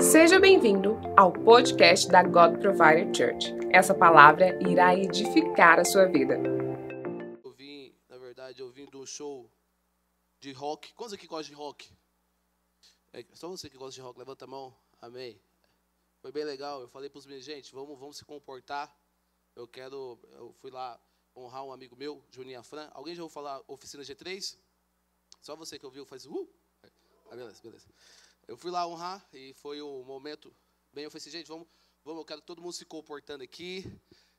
Seja bem-vindo ao podcast da God Provider Church. Essa palavra irá edificar a sua vida. Eu vim, na verdade, eu vim do show de rock. Quantos aqui gostam de rock? É, só você que gosta de rock, levanta a mão. Amém. Foi bem legal. Eu falei para os meus, gente, vamos, vamos se comportar. Eu quero, eu fui lá honrar um amigo meu, Juninho Afran. Alguém já ouviu falar oficina G3? Só você que ouviu faz uh. Ah, beleza, beleza. Eu fui lá honrar e foi um momento bem. Eu falei assim, gente, vamos, vamos, eu quero todo mundo se comportando aqui.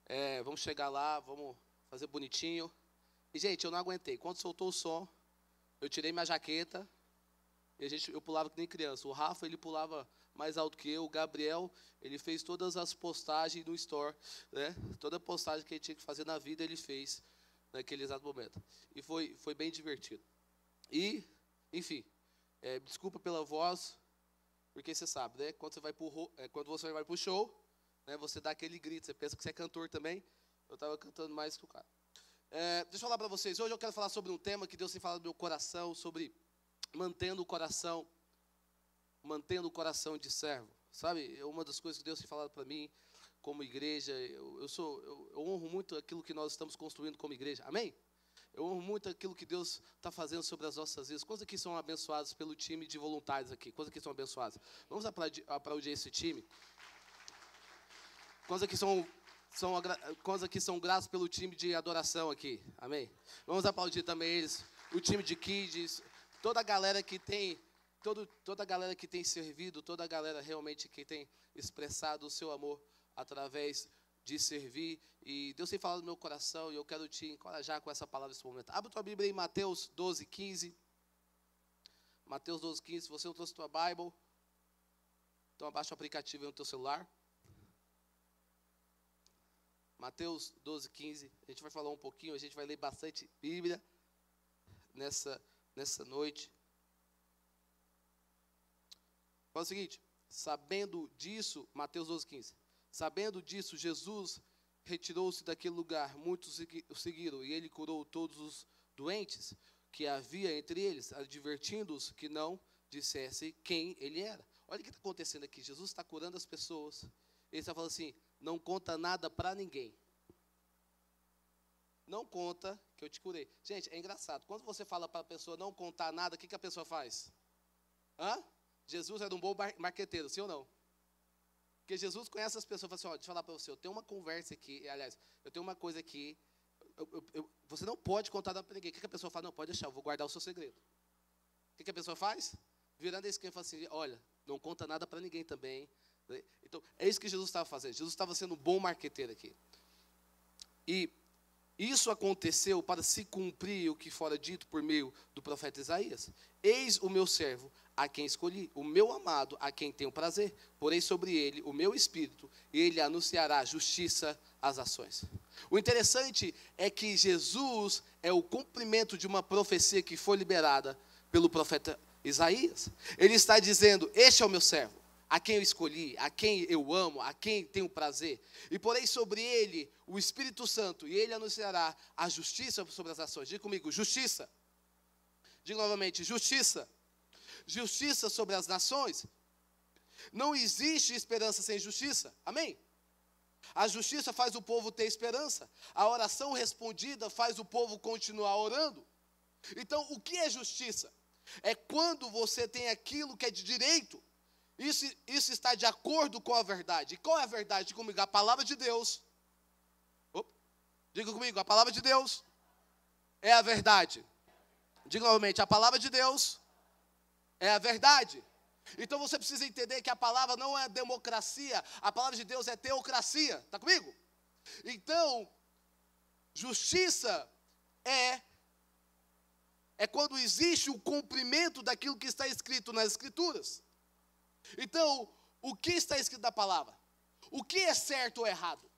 É, vamos chegar lá, vamos fazer bonitinho. E, gente, eu não aguentei. Quando soltou o som, eu tirei minha jaqueta. E a gente, eu pulava que nem criança. O Rafa, ele pulava mais alto que eu. O Gabriel, ele fez todas as postagens no store. Né? Toda postagem que ele tinha que fazer na vida, ele fez naquele exato momento. E foi, foi bem divertido. E, enfim, é, desculpa pela voz, porque você sabe, né? Quando você vai pro, é, quando você vai pro show, né, você dá aquele grito, você pensa que você é cantor também. Eu estava cantando mais que o cara. É, deixa eu falar para vocês. Hoje eu quero falar sobre um tema que Deus tem falado no meu coração, sobre mantendo o coração, mantendo o coração de servo. Sabe, é uma das coisas que Deus tem falado para mim como igreja. Eu, eu sou, eu, eu honro muito aquilo que nós estamos construindo como igreja. Amém? Eu amo muito aquilo que Deus está fazendo sobre as nossas vidas. Quantos aqui são abençoados pelo time de voluntários aqui? Quantos aqui são abençoados? Vamos aplaudir, esse time. Quantos aqui são, são, quantos aqui são pelo time de adoração aqui? Amém? Vamos aplaudir também eles, o time de kids, toda a galera que tem, todo, toda a galera que tem servido, toda a galera realmente que tem expressado o seu amor através de servir. E Deus tem falado no meu coração e eu quero te encorajar com essa palavra nesse momento. Abre tua Bíblia em Mateus 12, 15. Mateus 12, 15. Se você não trouxe tua Bible, então abaixa o aplicativo no teu celular. Mateus 12, 15. A gente vai falar um pouquinho, a gente vai ler bastante Bíblia nessa, nessa noite. Fala o seguinte: sabendo disso, Mateus 12, 15. Sabendo disso, Jesus retirou-se daquele lugar, muitos o seguiram, e ele curou todos os doentes que havia entre eles, advertindo-os que não dissesse quem ele era. Olha o que está acontecendo aqui. Jesus está curando as pessoas. Ele está falando assim: não conta nada para ninguém. Não conta que eu te curei. Gente, é engraçado. Quando você fala para a pessoa não contar nada, o que, que a pessoa faz? Hã? Jesus era um bom marqueteiro, sim ou não? Porque Jesus conhece as pessoas e fala assim: ó, deixa eu falar para você, eu tenho uma conversa aqui, aliás, eu tenho uma coisa aqui, eu, eu, eu, você não pode contar para ninguém. O que, a pessoa fala? Não, pode deixar, eu vou guardar o seu segredo. O que, a pessoa faz? Virando a esquina e fala assim: olha, não conta nada para ninguém também. Então, é isso que Jesus estava fazendo. Jesus estava sendo um bom marqueteiro aqui. E isso aconteceu para se cumprir o que fora dito por meio do profeta Isaías. Eis o meu servo, a quem escolhi, o meu amado, a quem tenho prazer. Porém sobre ele o meu espírito, e ele anunciará justiça às ações. O interessante é que Jesus é o cumprimento de uma profecia que foi liberada pelo profeta Isaías. Ele está dizendo: Este é o meu servo, a quem eu escolhi, a quem eu amo, a quem tenho prazer. E porém sobre ele o Espírito Santo, e ele anunciará a justiça sobre as ações. Diga comigo: justiça. Diga novamente: justiça justiça sobre as nações. Não existe esperança sem justiça. Amém? A justiça faz o povo ter esperança. A oração respondida faz o povo continuar orando. Então, o que é justiça? É quando você tem aquilo que é de direito. Isso, isso está de acordo com a verdade. E qual é a verdade? Comigo, a palavra de Deus. Opa, diga comigo, a palavra de Deus é a verdade. Diga novamente, a palavra de Deus é a verdade. Então você precisa entender que a palavra não é democracia, a palavra de Deus é teocracia. Está comigo? Então, justiça é é quando existe o cumprimento daquilo que está escrito nas escrituras. Então, o que está escrito na palavra? O que é certo ou errado?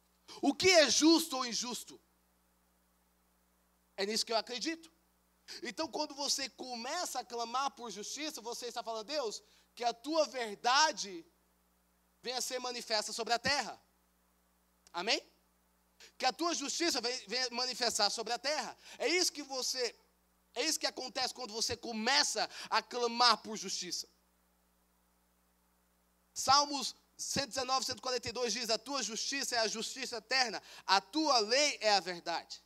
O que é justo ou injusto? É nisso que eu acredito. Então, quando você começa a clamar por justiça, você está falando, Deus, que a tua verdade venha a ser manifesta sobre a terra. Amém? Que a tua justiça venha manifestar sobre a terra. É isso que você, é isso que acontece quando você começa a clamar por justiça. Salmos 119, 142 diz: A tua justiça é a justiça eterna, a tua lei é a verdade.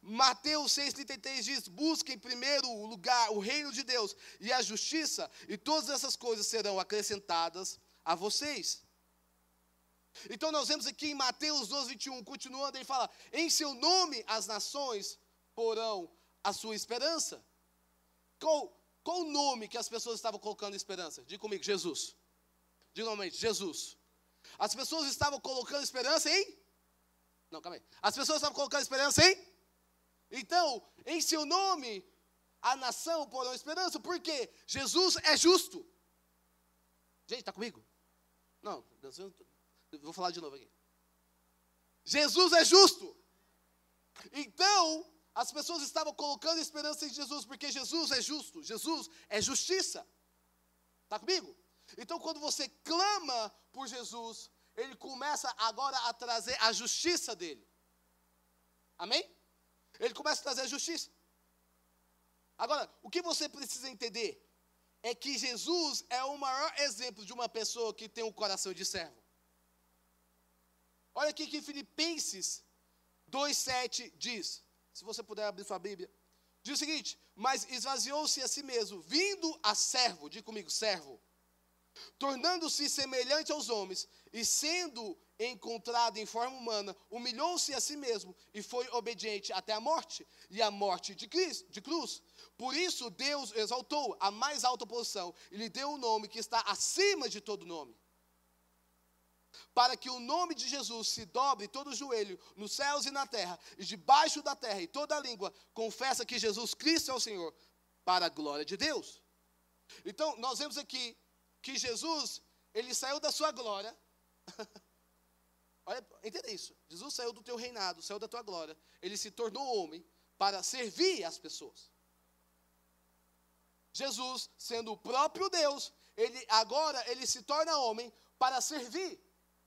Mateus 6,33 diz: Busquem primeiro o lugar, o reino de Deus e a justiça, e todas essas coisas serão acrescentadas a vocês. Então nós vemos aqui em Mateus 12, 21, continuando, ele fala: Em seu nome as nações porão a sua esperança. Qual, qual o nome que as pessoas estavam colocando esperança? Diga comigo, Jesus. Diga novamente, Jesus. As pessoas estavam colocando esperança em? Não, calma aí. As pessoas estavam colocando esperança em? Então, em seu nome, a nação porão esperança, porque Jesus é justo. Gente, está comigo? Não, vou falar de novo aqui. Jesus é justo. Então, as pessoas estavam colocando esperança em Jesus, porque Jesus é justo, Jesus é justiça. Está comigo? Então, quando você clama por Jesus, ele começa agora a trazer a justiça dele. Amém? Ele começa a trazer justiça. Agora, o que você precisa entender é que Jesus é o maior exemplo de uma pessoa que tem um coração de servo. Olha aqui que Filipenses 2,7 diz: se você puder abrir sua Bíblia. Diz o seguinte: Mas esvaziou-se a si mesmo, vindo a servo, diga comigo, servo, tornando-se semelhante aos homens, e sendo encontrado em forma humana, humilhou-se a si mesmo e foi obediente até a morte, e a morte de, Cristo, de cruz. Por isso Deus exaltou a mais alta posição e lhe deu o um nome que está acima de todo nome para que o nome de Jesus se dobre todo o joelho nos céus e na terra, e debaixo da terra, e toda a língua confessa que Jesus Cristo é o Senhor, para a glória de Deus. Então, nós vemos aqui que Jesus, ele saiu da sua glória. Olha, entenda isso. Jesus saiu do teu reinado, saiu da tua glória. Ele se tornou homem para servir as pessoas. Jesus, sendo o próprio Deus, ele agora ele se torna homem para servir.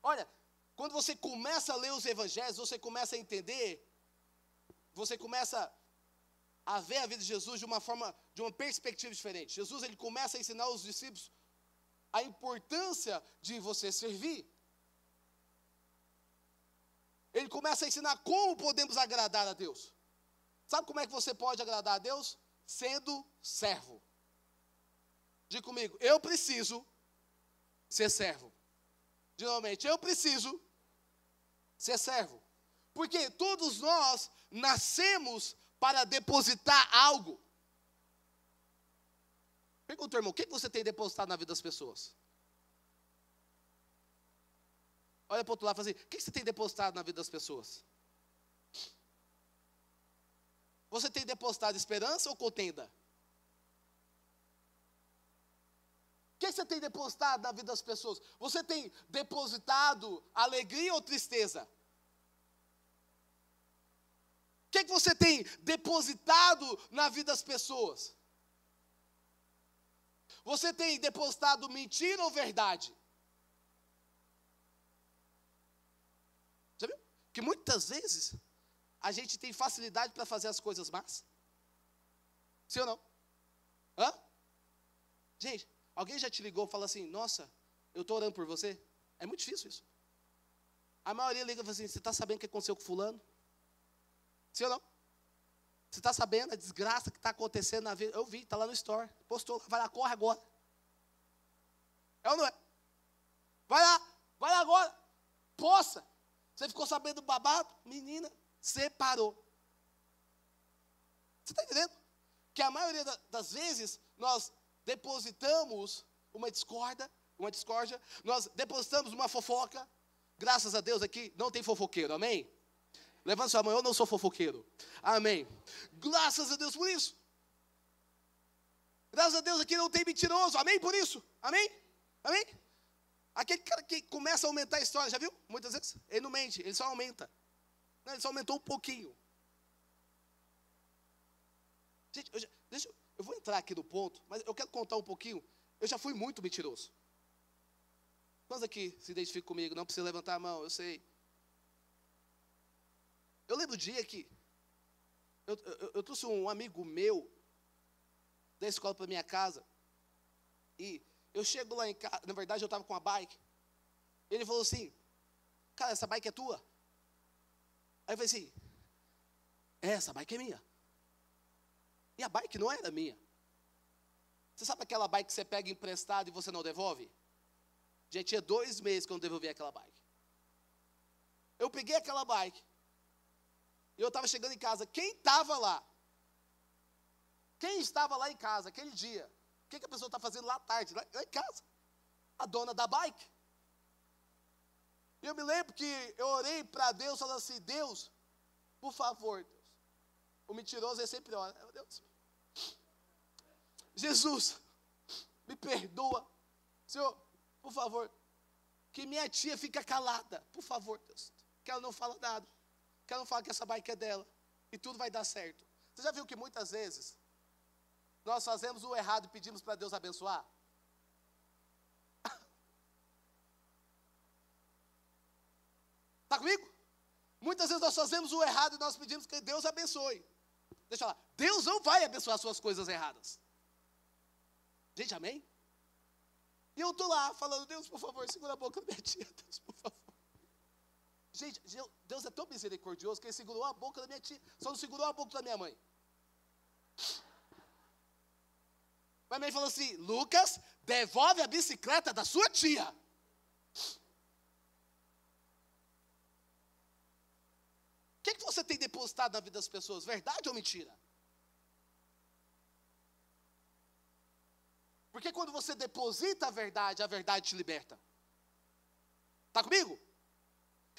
Olha, quando você começa a ler os evangelhos, você começa a entender, você começa a ver a vida de Jesus de uma forma, de uma perspectiva diferente. Jesus ele começa a ensinar os discípulos a importância de você servir. Ele começa a ensinar como podemos agradar a Deus. Sabe como é que você pode agradar a Deus? Sendo servo. Diga comigo, eu preciso ser servo de novamente, eu preciso ser servo. Porque todos nós nascemos para depositar algo. Pergunta, irmão, o que você tem depositado na vida das pessoas? Olha para o outro lado e fala assim: o que você tem depositado na vida das pessoas? Você tem depositado esperança ou contenda? O que você tem depositado na vida das pessoas? Você tem depositado alegria ou tristeza? O que, que você tem depositado na vida das pessoas? Você tem depositado mentira ou verdade? Já viu? Que muitas vezes a gente tem facilidade para fazer as coisas más. Sim ou não? Hã? Gente, Alguém já te ligou e falou assim: Nossa, eu estou orando por você? É muito difícil isso. A maioria liga e fala assim: Você está sabendo o que aconteceu com Fulano? Sim ou não? Você está sabendo a desgraça que está acontecendo na vida? Eu vi, está lá no store. Postou, vai lá, corre agora. É ou não é? Vai lá, vai lá agora. Poça. Você ficou sabendo do babado? Menina, separou. Você está entendendo? Que a maioria das vezes nós depositamos uma discorda, uma discórdia, nós depositamos uma fofoca. Graças a Deus aqui não tem fofoqueiro, amém? Levanta sua mão, eu não sou fofoqueiro. Amém. Graças a Deus por isso. Graças a Deus aqui não tem mentiroso. Amém por isso. Amém? Amém? Aquele cara que começa a aumentar a história, já viu? Muitas vezes ele não mente, ele só aumenta. Não, ele só aumentou um pouquinho. Gente, eu já, deixa, eu vou entrar aqui no ponto, mas eu quero contar um pouquinho. Eu já fui muito mentiroso. Quantos aqui se identificam comigo? Não precisa levantar a mão, eu sei. Eu lembro o dia que eu, eu, eu trouxe um amigo meu da escola para minha casa. E Eu chego lá em casa, na verdade eu estava com a bike. Ele falou assim: Cara, essa bike é tua? Aí eu falei assim: É, essa bike é minha. E a bike não era minha. Você sabe aquela bike que você pega emprestado e você não devolve? Já tinha dois meses que eu não devolvi aquela bike. Eu peguei aquela bike. E eu estava chegando em casa. Quem estava lá? Quem estava lá em casa aquele dia? O que, que a pessoa está fazendo lá à tarde, lá, lá em casa? A dona da bike. E eu me lembro que eu orei para Deus, falando assim: Deus, por favor, Deus. O mentiroso é sempre ora. Deus, Jesus, me perdoa. Senhor, por favor, que minha tia fica calada. Por favor, Deus. Que ela não fala nada. Que ela não fala que essa bike é dela. E tudo vai dar certo. Você já viu que muitas vezes nós fazemos o errado e pedimos para Deus abençoar? Está comigo? Muitas vezes nós fazemos o errado e nós pedimos que Deus abençoe. Deixa eu falar, Deus não vai abençoar suas coisas erradas. Gente, amém? E eu estou lá falando, Deus, por favor, segura a boca da minha tia, Deus, por favor. Gente, Deus é tão misericordioso que ele segurou a boca da minha tia, só não segurou a boca da minha mãe. Minha mãe falou assim: Lucas, devolve a bicicleta da sua tia. O que, que você tem depositado na vida das pessoas? Verdade ou mentira? Porque quando você deposita a verdade, a verdade te liberta. Está comigo?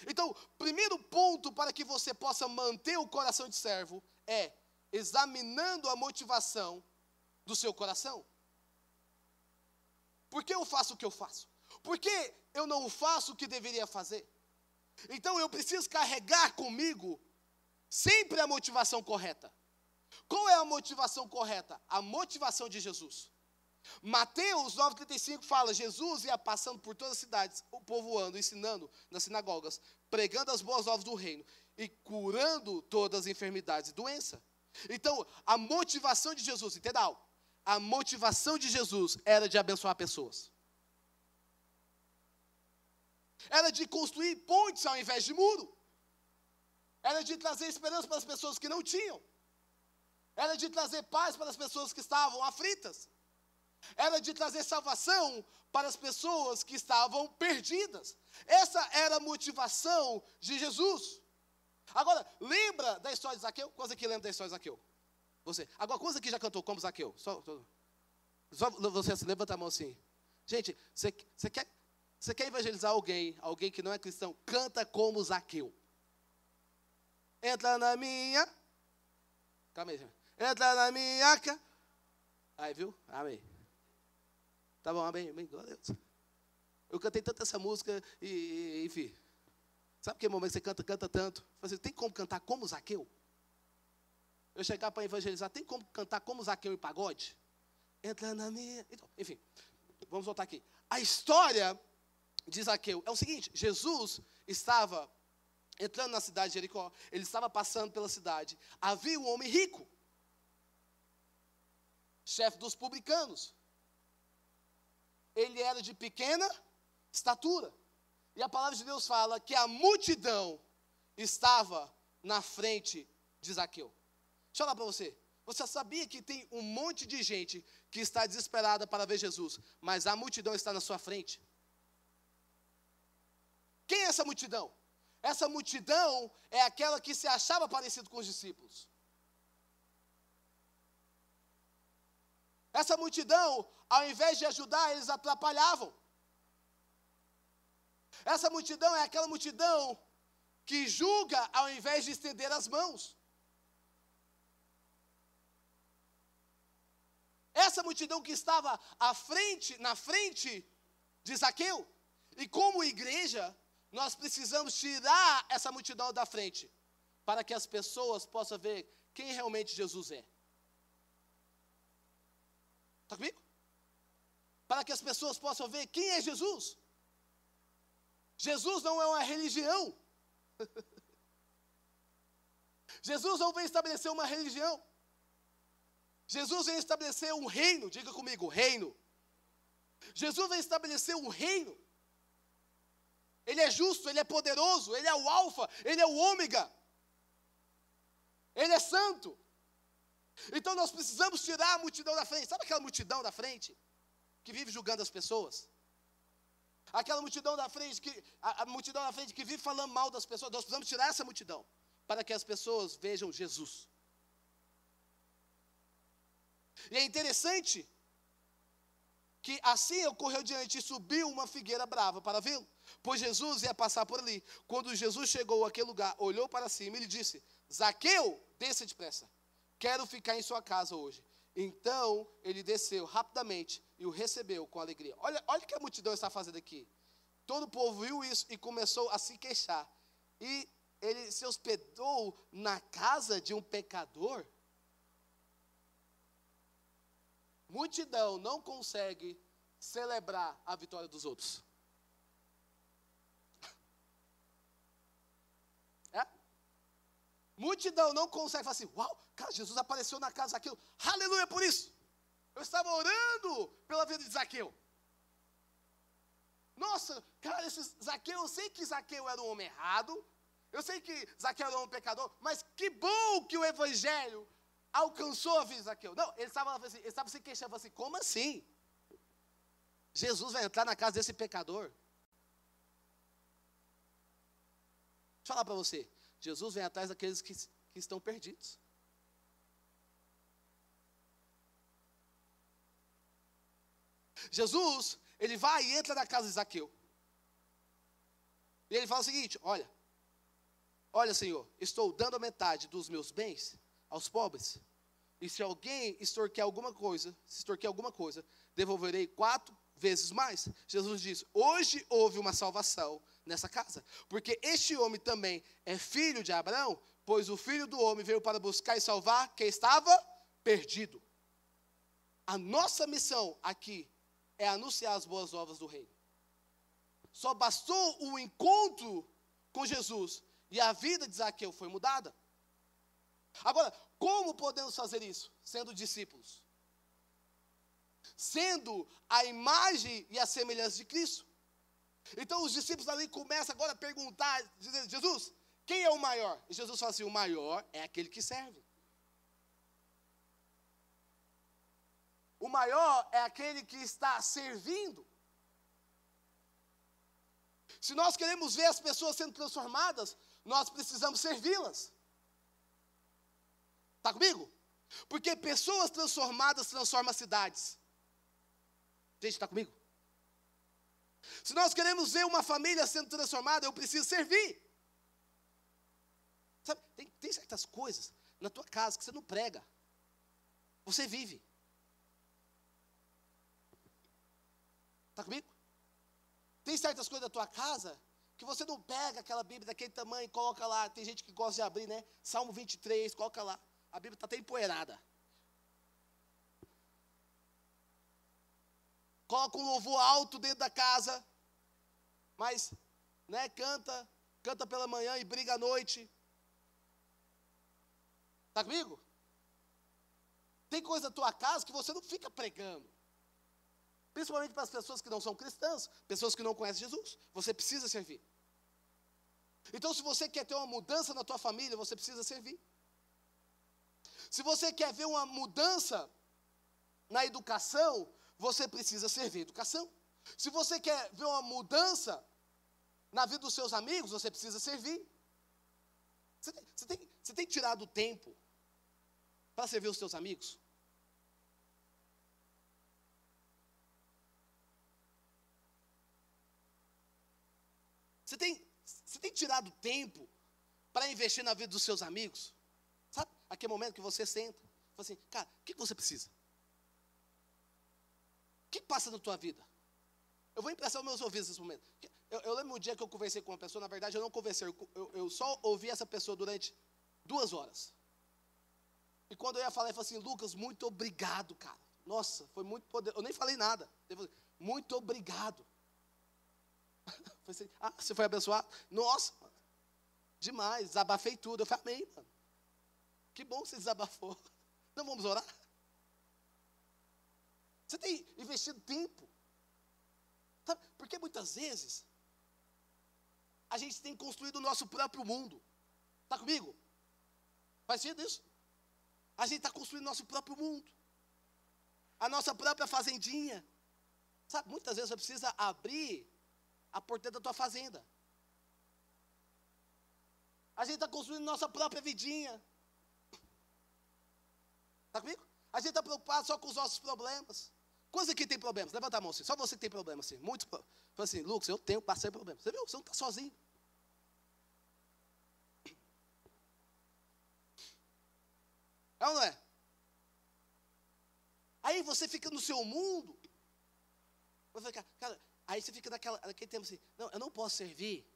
Então, primeiro ponto para que você possa manter o coração de servo é examinando a motivação do seu coração. Por que eu faço o que eu faço? Por que eu não faço o que deveria fazer? Então eu preciso carregar comigo sempre a motivação correta. Qual é a motivação correta? A motivação de Jesus. Mateus 9,35 fala: Jesus ia passando por todas as cidades, o povoando, ensinando nas sinagogas, pregando as boas novas do reino e curando todas as enfermidades e doenças. Então, a motivação de Jesus, entenda algo? A motivação de Jesus era de abençoar pessoas. Era de construir pontes ao invés de muro. Era de trazer esperança para as pessoas que não tinham. Era de trazer paz para as pessoas que estavam aflitas era de trazer salvação para as pessoas que estavam perdidas. Essa era a motivação de Jesus. Agora, lembra da história de Zaqueu? Quantos aqui lembra da história de Zaqueu? Você. Agora, quantos aqui já cantou como Zaqueu? Só, só você assim, levanta a mão assim. Gente, você, você, quer, você quer evangelizar alguém, alguém que não é cristão? Canta como Zaqueu. Entra na minha. Calma aí, gente. Entra na minha. Aí, viu? Amém. Tá bom, amém, amém, glória a Deus. Eu cantei tanto essa música e, enfim. Sabe aquele momento que você canta, canta tanto? Você tem como cantar como Zaqueu? Eu chegar para evangelizar, tem como cantar como Zaqueu em pagode? Entra na minha. Então, enfim, vamos voltar aqui. A história de Zaqueu é o seguinte: Jesus estava entrando na cidade de Jericó, ele estava passando pela cidade. Havia um homem rico, chefe dos publicanos ele era de pequena estatura. E a palavra de Deus fala que a multidão estava na frente de Zaqueu. Deixa eu falar para você. Você sabia que tem um monte de gente que está desesperada para ver Jesus, mas a multidão está na sua frente? Quem é essa multidão? Essa multidão é aquela que se achava parecido com os discípulos. Essa multidão, ao invés de ajudar, eles atrapalhavam. Essa multidão é aquela multidão que julga ao invés de estender as mãos. Essa multidão que estava à frente, na frente de Zaqueu. E como igreja, nós precisamos tirar essa multidão da frente, para que as pessoas possam ver quem realmente Jesus é. Está comigo? Para que as pessoas possam ver quem é Jesus. Jesus não é uma religião. Jesus não vem estabelecer uma religião. Jesus vem estabelecer um reino, diga comigo, reino. Jesus vai estabelecer um reino. Ele é justo, ele é poderoso, ele é o alfa, ele é o ômega. Ele é santo. Então nós precisamos tirar a multidão da frente. Sabe aquela multidão da frente que vive julgando as pessoas? Aquela multidão da frente que a, a multidão da frente que vive falando mal das pessoas. Nós precisamos tirar essa multidão para que as pessoas vejam Jesus. E é interessante que assim ocorreu diante e subiu uma figueira brava para vê-lo, pois Jesus ia passar por ali. Quando Jesus chegou àquele lugar, olhou para cima e lhe disse: Zaqueu, desça depressa, quero ficar em sua casa hoje. Então ele desceu rapidamente e o recebeu com alegria. Olha, olha o que a multidão está fazendo aqui. Todo o povo viu isso e começou a se queixar. E ele se hospedou na casa de um pecador. Multidão não consegue celebrar a vitória dos outros. É? Multidão não consegue falar assim: Uau, cara, Jesus apareceu na casa daquilo. Aleluia por isso. Eu estava orando pela vida de Zaqueu. Nossa, cara, esse Zaqueu, eu sei que Zaqueu era um homem errado. Eu sei que Zaqueu era um pecador, mas que bom que o evangelho alcançou a vida de Zaqueu. Não, ele estava, assim, ele estava se queixando, assim, como assim? Jesus vai entrar na casa desse pecador? Deixa eu falar para você. Jesus vem atrás daqueles que, que estão perdidos. Jesus, ele vai e entra na casa de Zaqueu. E ele fala o seguinte: Olha, olha, Senhor, estou dando a metade dos meus bens aos pobres. E se alguém extorquir alguma coisa, se extorquir alguma coisa, devolverei quatro vezes mais. Jesus diz: Hoje houve uma salvação nessa casa, porque este homem também é filho de Abraão, pois o filho do homem veio para buscar e salvar quem estava perdido. A nossa missão aqui é anunciar as boas novas do reino. Só bastou o encontro com Jesus e a vida de Zaqueu foi mudada. Agora, como podemos fazer isso? Sendo discípulos. Sendo a imagem e a semelhança de Cristo. Então os discípulos ali começam agora a perguntar, dizendo, Jesus, quem é o maior? E Jesus fala assim: o maior é aquele que serve. O maior é aquele que está servindo. Se nós queremos ver as pessoas sendo transformadas, nós precisamos servi-las. Está comigo? Porque pessoas transformadas transformam cidades. Gente, está comigo? Se nós queremos ver uma família sendo transformada, eu preciso servir. Sabe, tem, tem certas coisas na tua casa que você não prega, você vive. Está comigo? Tem certas coisas da tua casa que você não pega aquela Bíblia daquele tamanho e coloca lá. Tem gente que gosta de abrir, né? Salmo 23, coloca lá. A Bíblia está até empoeirada. Coloca um louvor alto dentro da casa, mas, né, canta, canta pela manhã e briga à noite. Está comigo? Tem coisa da tua casa que você não fica pregando. Principalmente para as pessoas que não são cristãs, pessoas que não conhecem Jesus. Você precisa servir. Então, se você quer ter uma mudança na tua família, você precisa servir. Se você quer ver uma mudança na educação, você precisa servir educação. Se você quer ver uma mudança na vida dos seus amigos, você precisa servir. Você tem, você tem, você tem tirado tempo para servir os seus amigos? Você tem, você tem tirado tempo para investir na vida dos seus amigos? Aquele momento que você senta, fala assim, cara, o que você precisa? O que passa na tua vida? Eu vou emprestar os meus ouvidos nesse momento. Eu, eu lembro um dia que eu conversei com uma pessoa, na verdade eu não conversei, eu, eu só ouvi essa pessoa durante duas horas. E quando eu ia falar, ele falou assim, Lucas, muito obrigado, cara. Nossa, foi muito poderoso. Eu nem falei nada. Ele falou, muito obrigado. Assim, ah, você foi abençoado? Nossa, demais, desabafei tudo. Eu falei, amém, mano. Que bom que você desabafou. Não vamos orar? Você tem investido tempo Sabe? Porque muitas vezes a gente tem construído o nosso próprio mundo. Está comigo? Faz sentido isso? A gente está construindo o nosso próprio mundo. A nossa própria fazendinha. Sabe, muitas vezes você precisa abrir a porteira da tua fazenda. A gente está construindo nossa própria vidinha. Está comigo? A gente está preocupado só com os nossos problemas. Coisa que tem problemas. Levanta a mão assim. Só você que tem problemas assim. Muitos. Fala assim, Lucas, eu tenho bastante problemas. Você viu? Você não está sozinho. É ou não é? Aí você fica no seu mundo. Você fica, cara, aí você fica naquela, naquele tempo assim, não, eu não posso servir.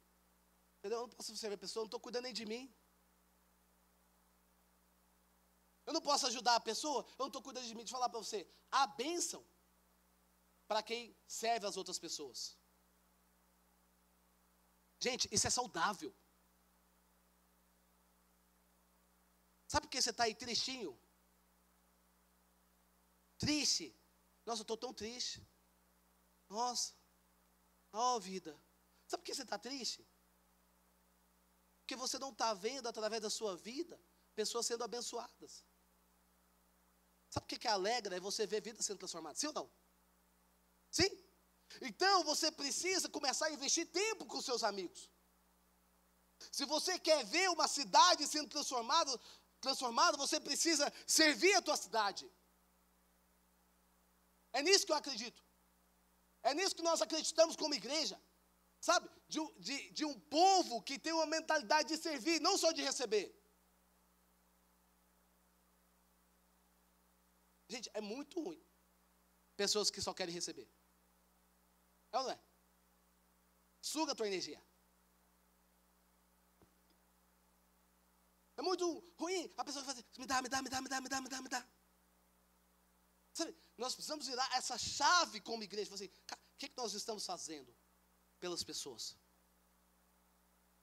Entendeu? Eu não posso servir a pessoa, eu não estou cuidando nem de mim. Eu não posso ajudar a pessoa, eu não estou cuidando de mim. Deixa eu falar para você, a bênção para quem serve as outras pessoas. Gente, isso é saudável. Sabe por que você está aí tristinho? Triste. Nossa, eu estou tão triste. Nossa. Ó oh, vida. Sabe por que você está triste? Porque você não está vendo através da sua vida pessoas sendo abençoadas. Sabe o que, que alegra? É você ver vida sendo transformada. Sim ou não? Sim? Então você precisa começar a investir tempo com seus amigos. Se você quer ver uma cidade sendo transformada, transformada, você precisa servir a tua cidade. É nisso que eu acredito. É nisso que nós acreditamos como igreja. Sabe? De, de, de um povo que tem uma mentalidade de servir, não só de receber. Gente, é muito ruim. Pessoas que só querem receber. É ou não é? Suga a tua energia. É muito ruim a pessoa fazer, me dá, me dá, me dá, me dá, me dá, me dá, me dá. Sabe, nós precisamos virar essa chave como igreja. Assim, o que, que nós estamos fazendo pelas pessoas?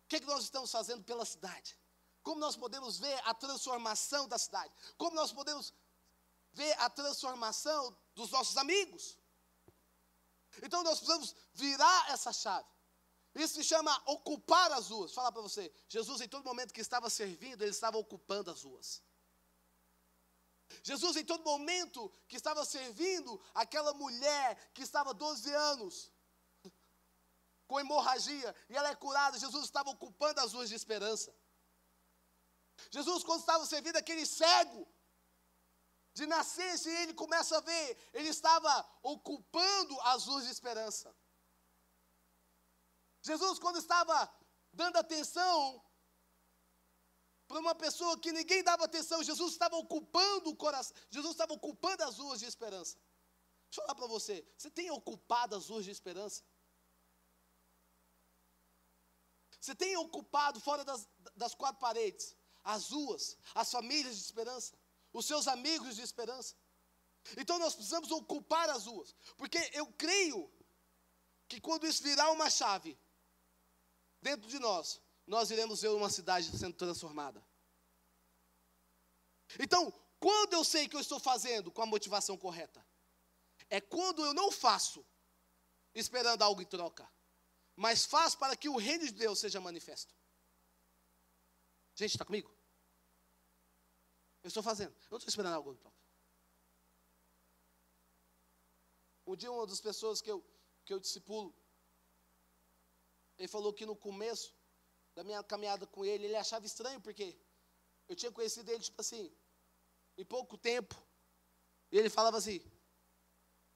O que, que nós estamos fazendo pela cidade? Como nós podemos ver a transformação da cidade? Como nós podemos ver a transformação dos nossos amigos? Então nós precisamos virar essa chave. Isso se chama ocupar as ruas. Fala para você, Jesus em todo momento que estava servindo, ele estava ocupando as ruas. Jesus em todo momento que estava servindo aquela mulher que estava 12 anos com hemorragia e ela é curada, Jesus estava ocupando as ruas de esperança. Jesus quando estava servindo aquele cego de nascença ele começa a ver, ele estava ocupando as ruas de esperança. Jesus, quando estava dando atenção para uma pessoa que ninguém dava atenção, Jesus estava ocupando o coração, Jesus estava ocupando as ruas de esperança. Deixa eu falar para você, você tem ocupado as ruas de esperança? Você tem ocupado fora das, das quatro paredes as ruas, as famílias de esperança, os seus amigos de esperança? Então nós precisamos ocupar as ruas, porque eu creio que quando isso virar uma chave, dentro de nós, nós iremos ver uma cidade sendo transformada. Então, quando eu sei que eu estou fazendo com a motivação correta? É quando eu não faço esperando algo em troca, mas faço para que o reino de Deus seja manifesto. Gente, está comigo? Eu estou fazendo, eu não estou esperando algo troca. Um dia, uma das pessoas que eu, que eu discipulo, ele falou que no começo da minha caminhada com ele, ele achava estranho, porque eu tinha conhecido ele, tipo assim, em pouco tempo. E ele falava assim.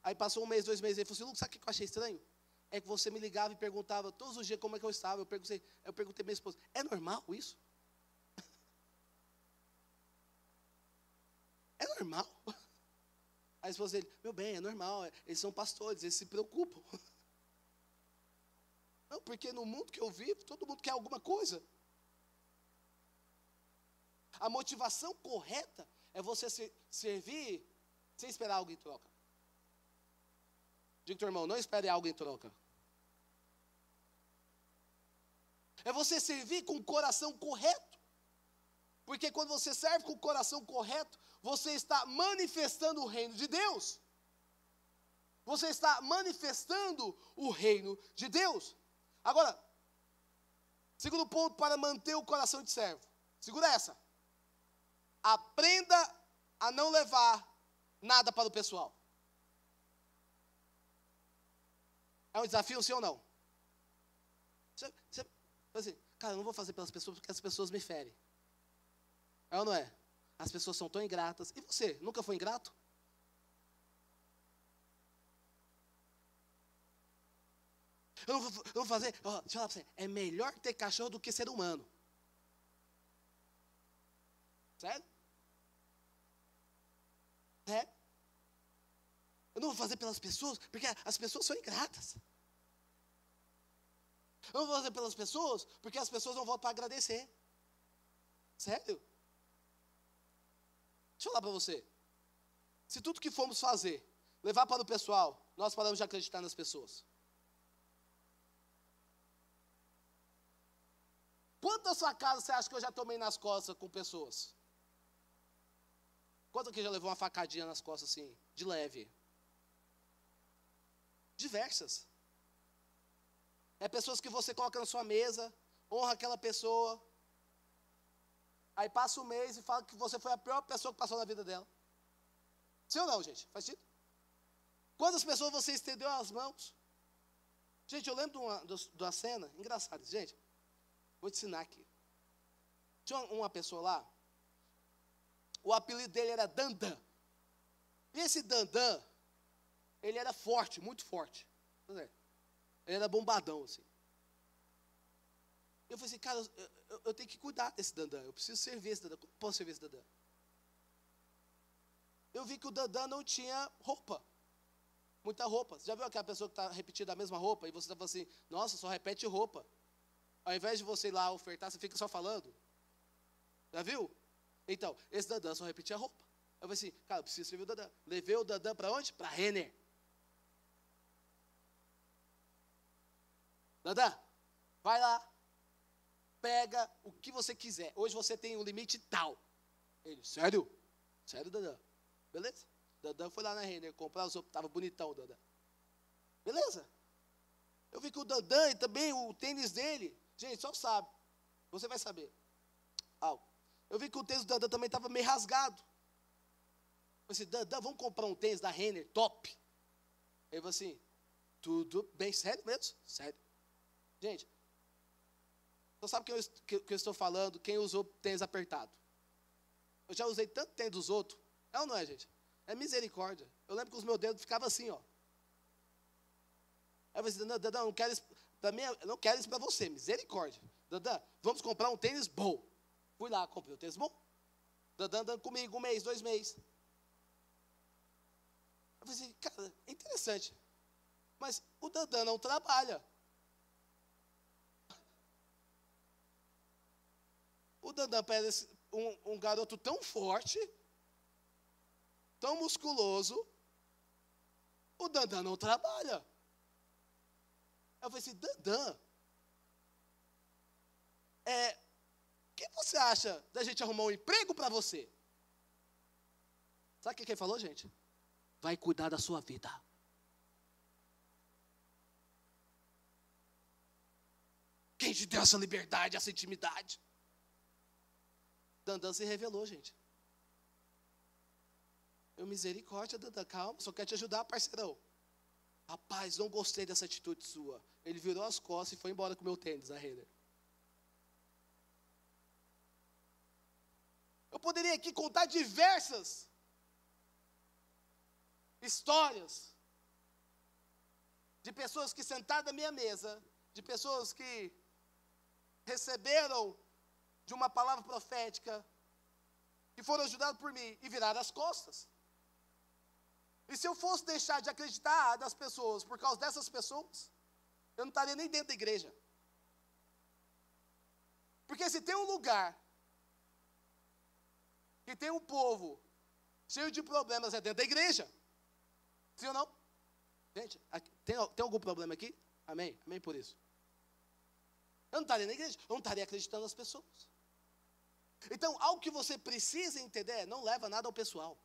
Aí passou um mês, dois meses, ele falou assim, Lucas, sabe o que eu achei estranho? É que você me ligava e perguntava todos os dias como é que eu estava. Eu perguntei, eu perguntei minha esposa, é normal isso? É normal? A esposa dele, meu bem, é normal, eles são pastores, eles se preocupam. Não, porque no mundo que eu vivo, todo mundo quer alguma coisa. A motivação correta é você se, servir sem esperar algo em troca. Diga teu irmão, não espere algo em troca. É você servir com o coração correto. Porque quando você serve com o coração correto, você está manifestando o reino de Deus. você está manifestando o reino de Deus. Agora, segundo ponto para manter o coração de servo. Segura essa. Aprenda a não levar nada para o pessoal. É um desafio, sim ou não? Você, você, assim, cara, eu não vou fazer pelas pessoas porque as pessoas me ferem. É ou não é? As pessoas são tão ingratas. E você, nunca foi ingrato? Eu não vou, eu vou fazer. Ó, deixa eu falar pra você. É melhor ter cachorro do que ser humano. Sério? É? Eu não vou fazer pelas pessoas, porque as pessoas são ingratas. Eu não vou fazer pelas pessoas, porque as pessoas não voltam para agradecer. Sério? Deixa eu falar para você. Se tudo que formos fazer levar para o pessoal, nós paramos de acreditar nas pessoas. Quantas facadas você acha que eu já tomei nas costas com pessoas? Quanto que já levou uma facadinha nas costas assim, de leve? Diversas. É pessoas que você coloca na sua mesa, honra aquela pessoa. Aí passa um mês e fala que você foi a pior pessoa que passou na vida dela. Sim ou não, gente? Faz sentido? Quantas pessoas você estendeu as mãos? Gente, eu lembro de uma, de uma cena engraçada. Gente, vou te ensinar aqui. Tinha uma pessoa lá, o apelido dele era Dandan. E esse Dandan, ele era forte, muito forte. Ele era bombadão, assim. Eu falei assim, cara, eu, eu, eu, tenho que cuidar desse Dandan. Eu preciso servir esse Dandan. Como posso servir esse Dandan? Eu vi que o Dandan não tinha roupa. Muita roupa. Você já viu aquela pessoa que está repetindo a mesma roupa e você está falando assim, nossa, só repete roupa. Ao invés de você ir lá ofertar, você fica só falando. Já viu? Então, esse Dandan só repetia a roupa. Eu falei assim, cara, eu preciso servir o Dandan. Levei o Dandan para onde? Para Renner. Dandan, vai lá, pega o que você quiser. Hoje você tem um limite tal. Ele, sério? Sério, Dandan? Beleza? Dandan foi lá na Renner comprar, estava bonitão o Dandan. Beleza? Eu vi que o Dandan e também o tênis dele, gente, só sabe. Você vai saber. Ah, eu vi que o tênis do Dandan também estava meio rasgado. Eu falei assim, Dandan, vamos comprar um tênis da Renner, top. Ele falou assim, tudo bem, sério mesmo? Sério. Gente, você sabe eu, que, que eu estou falando, quem usou tênis apertado. Eu já usei tanto tênis dos outros. É ou não é, gente? É misericórdia. Eu lembro que os meus dedos ficavam assim, ó. Aí falei, Dandan, Dandan, não quero isso, para mim, não quero isso para você, misericórdia. Dandan, vamos comprar um tênis bom. Fui lá, comprei o tênis bom. Dandan andando comigo um mês, dois meses. Eu falei assim, cara, é interessante. Mas o Dandan não trabalha. O Dandan parece um, um garoto tão forte, tão musculoso. O Dandan não trabalha. Eu falei assim, Dandan, é, o que você acha da gente arrumar um emprego para você? Sabe o que ele falou, gente? Vai cuidar da sua vida. Quem te deu essa liberdade, essa intimidade? Dandan se revelou, gente. Eu, misericórdia, Dandan, calma, só quero te ajudar, parceirão. Rapaz, não gostei dessa atitude sua. Ele virou as costas e foi embora com o meu tênis, a Renner. Eu poderia aqui contar diversas histórias de pessoas que sentadas à minha mesa, de pessoas que receberam de uma palavra profética, que foram ajudados por mim e viraram as costas. E se eu fosse deixar de acreditar nas pessoas por causa dessas pessoas, eu não estaria nem dentro da igreja. Porque se tem um lugar que tem um povo cheio de problemas é dentro da igreja. Sim ou não? Gente, aqui, tem, tem algum problema aqui? Amém? Amém por isso. Eu não estaria na igreja, eu não estaria acreditando nas pessoas. Então, algo que você precisa entender, não leva nada ao pessoal.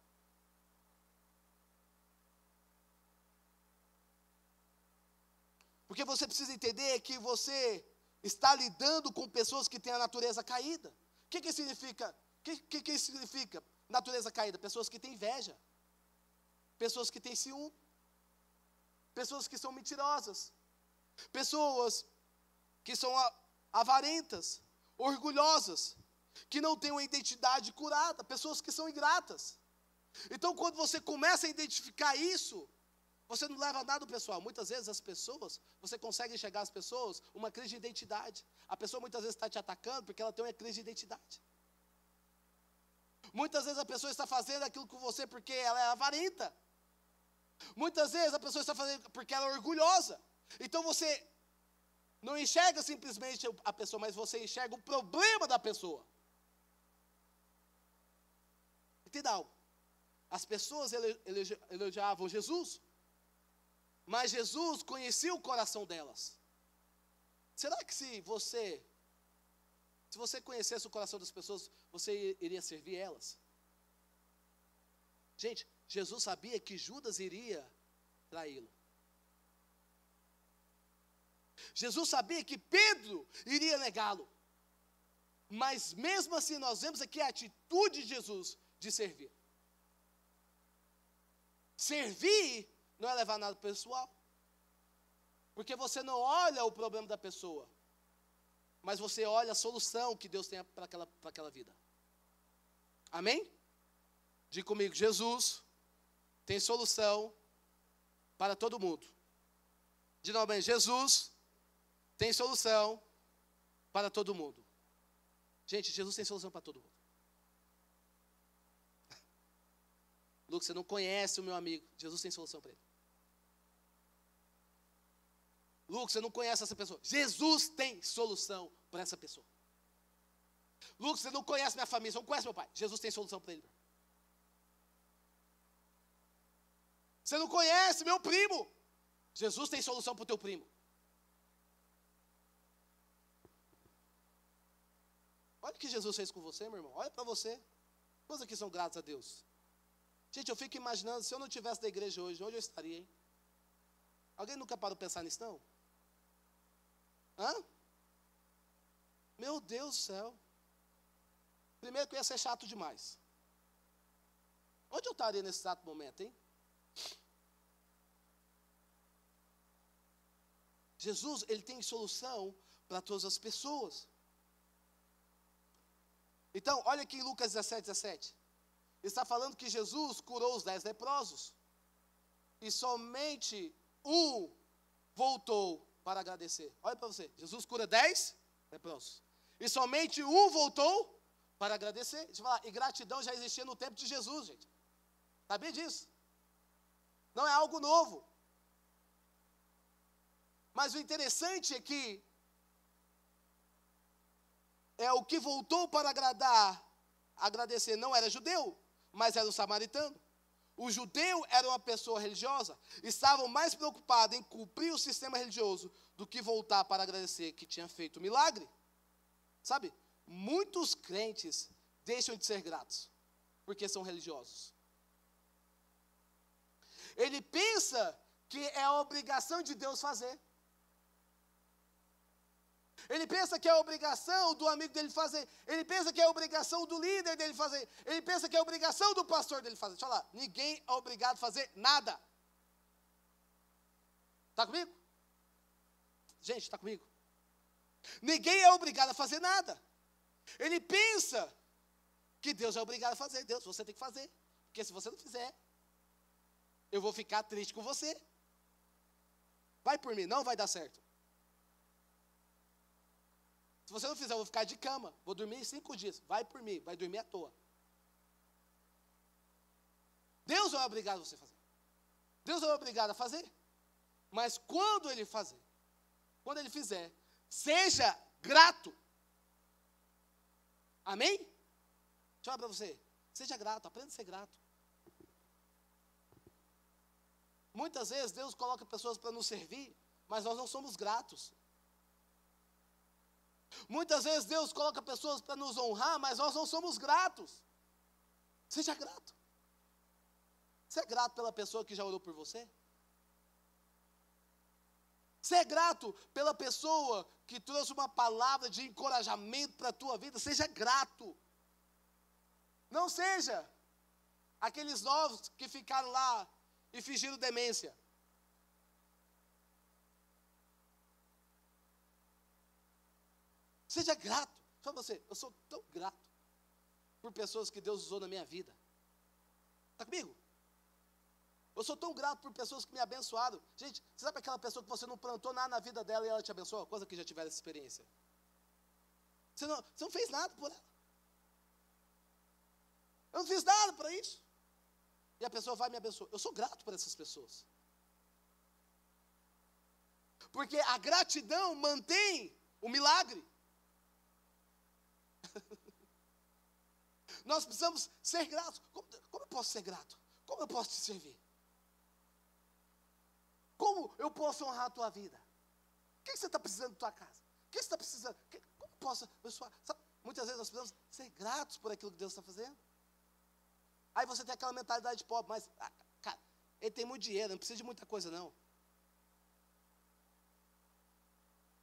Porque você precisa entender que você está lidando com pessoas que têm a natureza caída. O que, que significa? O que, que, que significa natureza caída? Pessoas que têm inveja, pessoas que têm ciúme, pessoas que são mentirosas, pessoas que são avarentas, orgulhosas, que não têm uma identidade curada, pessoas que são ingratas. Então, quando você começa a identificar isso, você não leva nada pessoal. Muitas vezes as pessoas, você consegue enxergar as pessoas uma crise de identidade. A pessoa muitas vezes está te atacando porque ela tem uma crise de identidade. Muitas vezes a pessoa está fazendo aquilo com você porque ela é avarenta. Muitas vezes a pessoa está fazendo porque ela é orgulhosa. Então você não enxerga simplesmente a pessoa, mas você enxerga o problema da pessoa. Entenda algo. As pessoas elogiavam Jesus, mas Jesus conhecia o coração delas. Será que se você, se você conhecesse o coração das pessoas, você iria servir elas? Gente, Jesus sabia que Judas iria traí-lo. Jesus sabia que Pedro iria negá-lo. Mas mesmo assim, nós vemos aqui a atitude de Jesus de servir. Servir não é levar nada pessoal. Porque você não olha o problema da pessoa, mas você olha a solução que Deus tem para aquela, aquela vida. Amém? Diga comigo, Jesus tem solução para todo mundo. De novo, Jesus tem solução para todo mundo. Gente, Jesus tem solução para todo mundo. Lucas, você não conhece o meu amigo. Jesus tem solução para ele. Lucas, você não conhece essa pessoa. Jesus tem solução para essa pessoa. Lucas, você não conhece minha família, você não conhece meu pai. Jesus tem solução para ele. Você não conhece meu primo. Jesus tem solução para o teu primo. Olha o que Jesus fez com você, meu irmão. Olha para você. Quantos aqui são gratos a Deus? Gente, eu fico imaginando, se eu não tivesse da igreja hoje, onde eu estaria, hein? Alguém nunca parou para pensar nisso, não? Hã? Meu Deus do céu. Primeiro que eu ia ser chato demais. Onde eu estaria nesse exato momento, hein? Jesus, ele tem solução para todas as pessoas. Então, olha aqui em Lucas 17, 17 está falando que Jesus curou os dez leprosos. E somente um voltou para agradecer. Olha para você, Jesus cura dez leprosos. E somente um voltou para agradecer. Deixa eu falar, e gratidão já existia no tempo de Jesus, gente. Sabia disso? Não é algo novo. Mas o interessante é que é o que voltou para agradar, agradecer, não era judeu, mas era um samaritano. O judeu era uma pessoa religiosa, estavam mais preocupados em cumprir o sistema religioso do que voltar para agradecer que tinha feito o milagre. Sabe? Muitos crentes deixam de ser gratos porque são religiosos. Ele pensa que é a obrigação de Deus fazer. Ele pensa que é obrigação do amigo dele fazer. Ele pensa que é obrigação do líder dele fazer. Ele pensa que é obrigação do pastor dele fazer. Deixa eu falar, ninguém é obrigado a fazer nada. Está comigo? Gente, está comigo? Ninguém é obrigado a fazer nada. Ele pensa que Deus é obrigado a fazer. Deus, você tem que fazer. Porque se você não fizer, eu vou ficar triste com você. Vai por mim, não vai dar certo. Se você não fizer, eu vou ficar de cama. Vou dormir cinco dias. Vai por mim, vai dormir à toa. Deus não é obrigado a você fazer. Deus não é obrigado a fazer. Mas quando Ele fazer, quando Ele fizer, seja grato. Amém? Deixa eu para você. Seja grato, aprenda a ser grato. Muitas vezes Deus coloca pessoas para nos servir, mas nós não somos gratos. Muitas vezes Deus coloca pessoas para nos honrar, mas nós não somos gratos. Seja grato. Você é grato pela pessoa que já orou por você? Ser grato pela pessoa que trouxe uma palavra de encorajamento para a tua vida. Seja grato. Não seja aqueles novos que ficaram lá e fingiram demência. Seja grato. Só você, eu sou tão grato por pessoas que Deus usou na minha vida. Está comigo? Eu sou tão grato por pessoas que me abençoaram. Gente, você sabe aquela pessoa que você não plantou nada na vida dela e ela te abençoou? Coisa que já tiveram essa experiência. Você não, você não fez nada por ela. Eu não fiz nada para isso. E a pessoa vai me abençoar. Eu sou grato por essas pessoas. Porque a gratidão mantém o milagre. Nós precisamos ser gratos. Como, como, eu posso ser grato? Como eu posso te servir? Como eu posso honrar a tua vida? O que, você está precisando da tua casa? O que você está precisando? Como posso abençoar? Sabe, muitas vezes nós precisamos ser gratos por aquilo que Deus está fazendo. Aí você tem aquela mentalidade de pobre, mas, ah, cara, ele tem muito dinheiro, não precisa de muita coisa, não.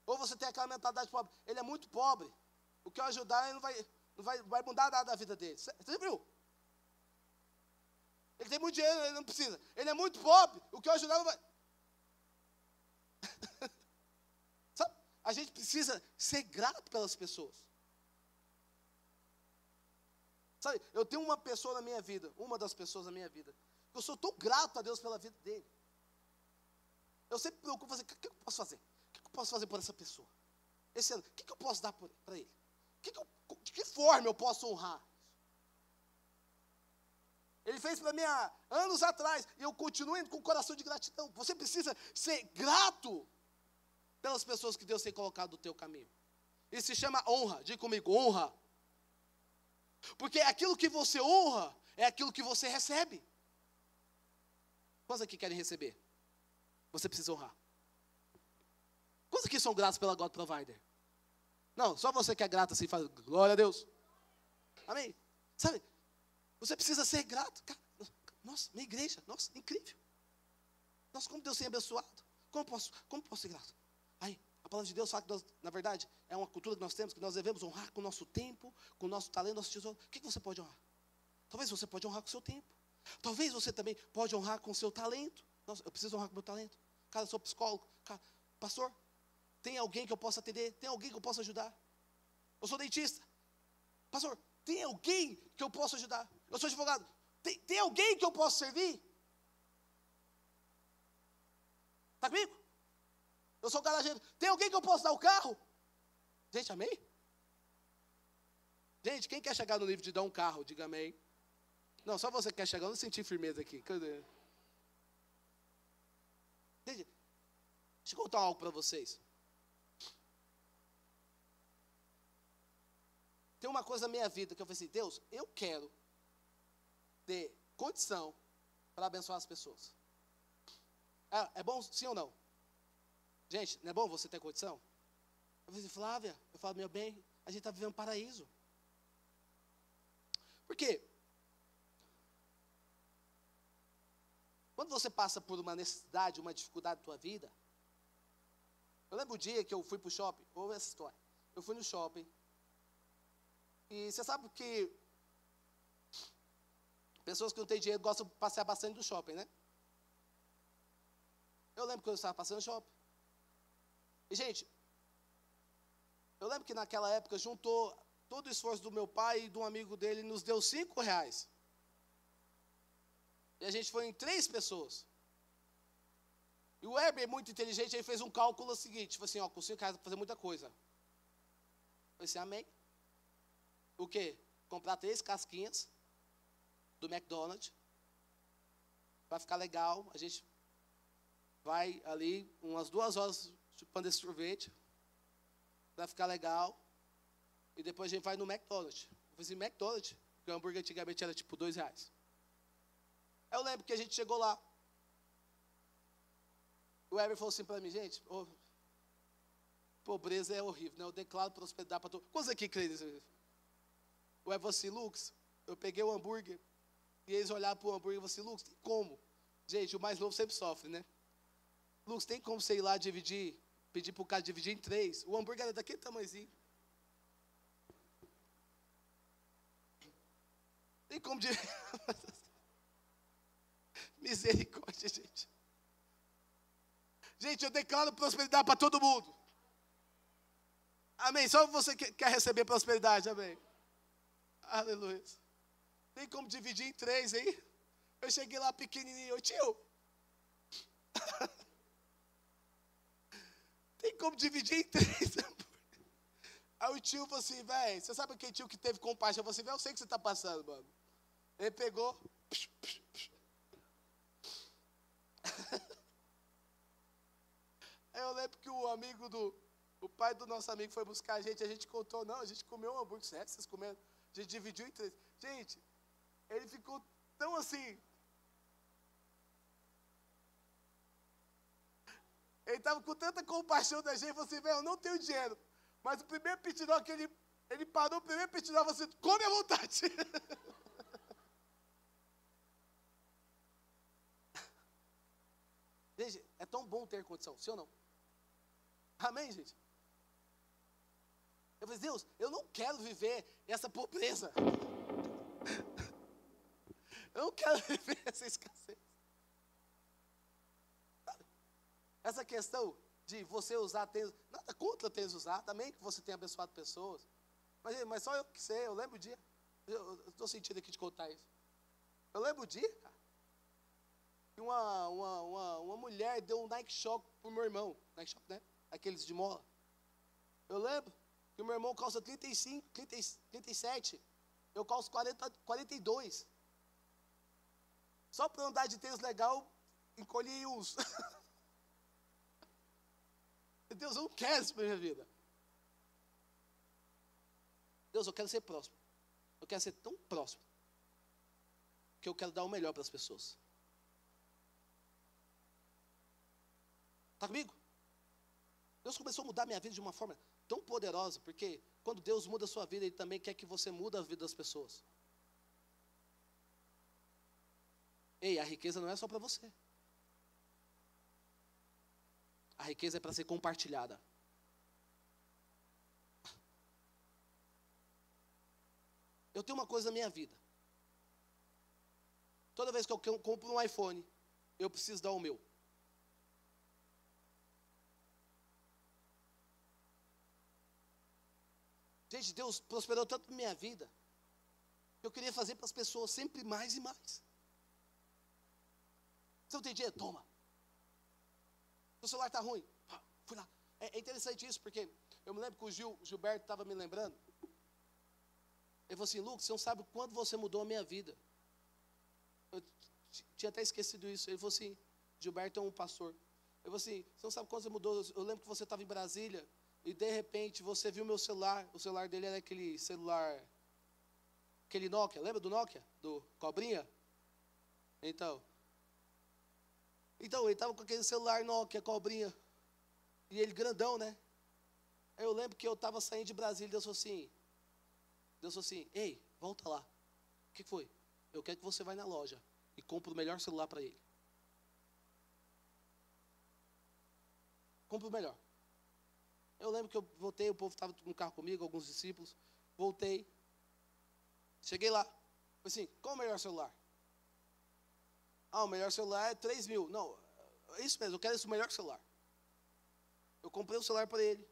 Ou você tem aquela mentalidade de pobre, ele é muito pobre, o que eu ajudar, ele não vai, não vai, vai mudar nada da vida dele. Você viu? Ele tem muito dinheiro, ele não precisa. Ele é muito pobre, o que eu ajudar não vai. Sabe? A gente precisa ser grato pelas pessoas. Sabe, eu tenho uma pessoa na minha vida, uma das pessoas na minha vida, que eu sou tão grato a Deus pela vida dele. Eu sempre me preocupo fazer, o que, eu posso fazer? O que, eu posso fazer por essa pessoa? Esse ano, o que, eu posso dar para ele? Que eu, de que forma eu posso honrar? Ele fez para mim há anos atrás, e eu continuo com o coração de gratidão. Você precisa ser grato pelas pessoas que Deus tem colocado no teu caminho. Isso se chama honra. Diga comigo, honra. Porque aquilo que você honra é aquilo que você recebe. Quantos aqui querem receber? Você precisa honrar. Quantos aqui são gratos pela God Provider? Não, só você que é grato assim, faz glória a Deus. Amém? Sabe, você precisa ser grato. Nossa, minha igreja, nossa, incrível. Nossa, como Deus tem abençoado. Como posso, como posso ser grato? Aí, a palavra de Deus fala que, nós, na verdade, é uma cultura que nós temos, que nós devemos honrar com o nosso tempo, com o nosso talento, nosso tesouro. O que, que você pode honrar? Talvez você pode honrar com o seu tempo. Talvez você também pode honrar com o seu talento. Nossa, eu preciso honrar com o meu talento. Cara, eu sou psicólogo. Cara, pastor, tem alguém que eu possa atender? Tem alguém que eu possa ajudar? Eu sou dentista. Pastor, tem alguém que eu possa ajudar? Eu sou advogado. Tem, tem alguém que eu possa servir? Está comigo? Eu sou garageiro. Tem alguém que eu possa dar o carro? Gente, amém? Gente, quem quer chegar no nível de dar um carro, diga amém. Não, só você quer chegar, eu não senti firmeza aqui. Cadê? Gente, deixa eu contar algo para vocês. Tem uma coisa na minha vida que eu falei assim, Deus, eu quero ter condição para abençoar as pessoas. É, é bom sim ou não? Gente, não é bom você ter condição? Eu falei assim, Flávia, eu falo, meu bem, a gente está vivendo um paraíso. Por quê? Quando você passa por uma necessidade, uma dificuldade na tua vida, eu lembro o dia que eu fui para o shopping, ouve essa história. Eu fui no shopping, e você sabe que pessoas que não têm dinheiro gostam de passear bastante no shopping, né? Eu lembro que eu estava passando no shopping. E, gente, eu lembro que naquela época juntou todo o esforço do meu pai e de um amigo dele, nos deu cinco reais. E a gente foi em três pessoas. E o Heber, muito inteligente, ele fez um cálculo seguinte, tipo assim, ó, com cinco reais dá fazer muita coisa. Eu falei assim, amém. O quê? Comprar três casquinhas do McDonald's. Vai ficar legal. A gente vai ali umas duas horas chupando esse sorvete. Vai ficar legal. E depois a gente vai no McDonald's. Eu falei assim, McDonald's, porque o hambúrguer antigamente era tipo dois reais. Eu lembro que a gente chegou lá. O Ever falou assim para mim, gente, oh, pobreza é horrível, né? Eu declaro prosperidade para todos. Quantos aqui creem nisso? O falou assim, Lux, eu peguei o hambúrguer, e eles olharam para o hambúrguer e falaram assim, Lux, como? Gente, o mais novo sempre sofre, né? Lucas, tem como você ir lá dividir, pedir para o cara dividir em três? O hambúrguer era daquele tamanhozinho. Tem como dividir. Misericórdia, gente. Gente, eu declaro prosperidade para todo mundo. Amém. Só você que quer receber prosperidade, amém. Aleluia. Tem como dividir em três aí? Eu cheguei lá pequenininho, tio. Tem como dividir em três? Aí o tio falou assim, velho, você sabe aquele tio que teve compaixão? Você assim, eu sei que você está passando, mano. Ele pegou. Aí eu lembro que o amigo do. O pai do nosso amigo foi buscar a gente, a gente contou, não, a gente comeu um hambúrguer, certo? Vocês comeram? A gente dividiu em três. Gente, ele ficou tão assim. Ele estava com tanta compaixão da gente, falou assim, velho, eu não tenho dinheiro. Mas o primeiro pitidão que ele, ele parou, o primeiro pitidão, você come à vontade. Gente, é tão bom ter condição, sim ou não? Amém, gente? Eu falei, Deus, eu não quero viver essa pobreza. Eu não quero viver essa escassez. Essa questão de você usar tênis, nada contra tênis usar, também que você tenha abençoado pessoas. Mas, mas só eu que sei, eu lembro o dia. Eu estou sentindo aqui de contar isso. Eu lembro o dia, cara, que uma, uma, uma, uma mulher deu um Nike Shock pro meu irmão. Nike Shock, né? Aqueles de mola. Eu lembro que o meu irmão calça 35, 30, 37. Eu calço 40, 42. Só para andar de tênis legal, encolhi uns. Deus, eu não quero isso para minha vida. Deus, eu quero ser próximo. Eu quero ser tão próximo que eu quero dar o melhor para as pessoas. Está comigo? Deus começou a mudar minha vida de uma forma tão poderosa, porque quando Deus muda a sua vida, Ele também quer que você mude a vida das pessoas. Ei, a riqueza não é só para você. A riqueza é para ser compartilhada. Eu tenho uma coisa na minha vida. Toda vez que eu compro um iPhone, eu preciso dar o meu. Gente, Deus prosperou tanto na minha vida. Eu queria fazer para as pessoas sempre mais e mais. Você não tem dinheiro? Toma. Seu celular está ruim. Fui lá. É, é, interessante isso, porque eu me lembro que o Gil, Gilberto estava me lembrando. Ele falou assim, Lucas, você não sabe quando você mudou a minha vida. Eu tinha até esquecido isso. Ele falou assim, Gilberto é um pastor. Eu falou assim, você não sabe quando você mudou. Eu lembro que você estava em Brasília e de repente você viu meu celular. O celular dele era aquele celular, aquele Nokia. Lembra do Nokia? Do Cobrinha? Então, então, ele estava com aquele celular Nokia, cobrinha. E ele grandão, né? Eu lembro que eu estava saindo de Brasília, Deus falou assim, Deus falou assim, ei, volta lá. O que foi? Eu quero que você vá na loja e compre o melhor celular para ele. Compre o melhor. Eu lembro que eu voltei, o povo estava no carro comigo, alguns discípulos. Voltei. Cheguei lá. Falei assim, qual o melhor celular? Ah, o melhor celular é 3 mil. Não, é isso mesmo, eu quero esse melhor celular. Eu comprei o celular para ele.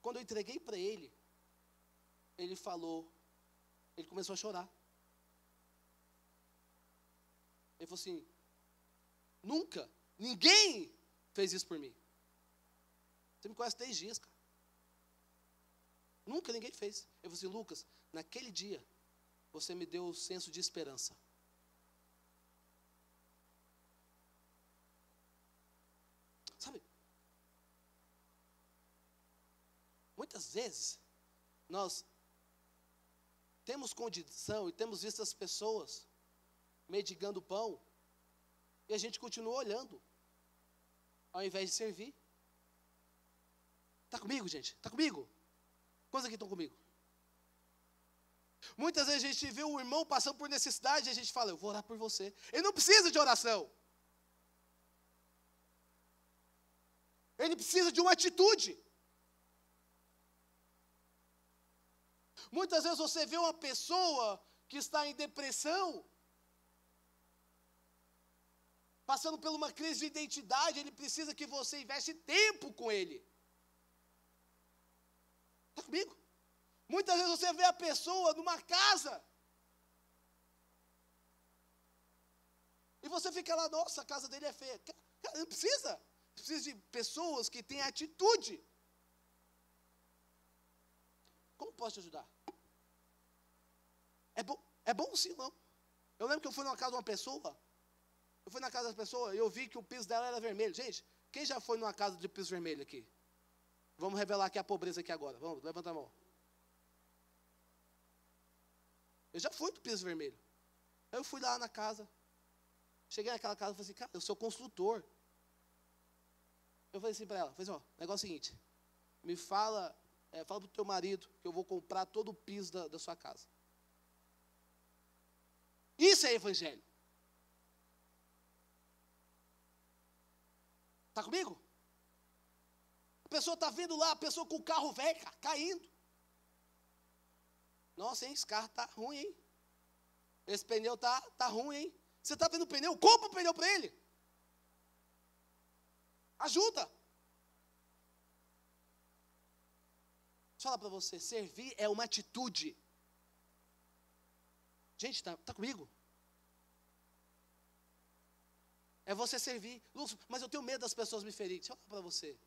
Quando eu entreguei para ele, ele falou, ele começou a chorar. Ele falou assim: nunca, ninguém fez isso por mim. Você me conhece três dias, cara. Nunca ninguém fez. Eu falei assim, Lucas, naquele dia, você me deu o senso de esperança. Sabe? Muitas vezes nós temos condição e temos visto as pessoas mendigando pão e a gente continua olhando ao invés de servir. Está comigo, gente? Está comigo? Quantos aqui estão comigo? Muitas vezes a gente vê o irmão passando por necessidade e a gente fala, eu vou orar por você. Ele não precisa de oração. Ele precisa de uma atitude. Muitas vezes você vê uma pessoa que está em depressão, passando por uma crise de identidade, ele precisa que você investe tempo com ele. Está comigo? Muitas vezes você vê a pessoa numa casa. E você fica lá, nossa, a casa dele é feia. Não precisa. Precisa de pessoas que têm atitude. Como posso te ajudar? É bom, é bom sim, não. Eu lembro que eu fui na casa de uma pessoa. Eu fui na casa da pessoa e eu vi que o piso dela era vermelho. Gente, quem já foi numa casa de piso vermelho aqui? Vamos revelar aqui a pobreza aqui agora. Vamos, levanta a mão. Eu já fui do piso vermelho. Eu fui lá na casa. Cheguei naquela casa e falei assim, cara, eu sou construtor. Eu falei assim para ela, falei assim, ó, negócio é o seguinte, me fala, é, fala pro teu marido que eu vou comprar todo o piso da, da sua casa. Isso é evangelho. Está comigo? Pessoa está vindo lá, a pessoa com o carro velho, caindo. Nossa, hein, esse carro está ruim, hein? Esse pneu está tá ruim, hein? Você está vendo o pneu? Compra o pneu para ele. Ajuda. Deixa eu falar para você, servir é uma atitude. Gente, está tá comigo? É você servir. Mas eu tenho medo das pessoas me ferirem. Deixa eu falar para você.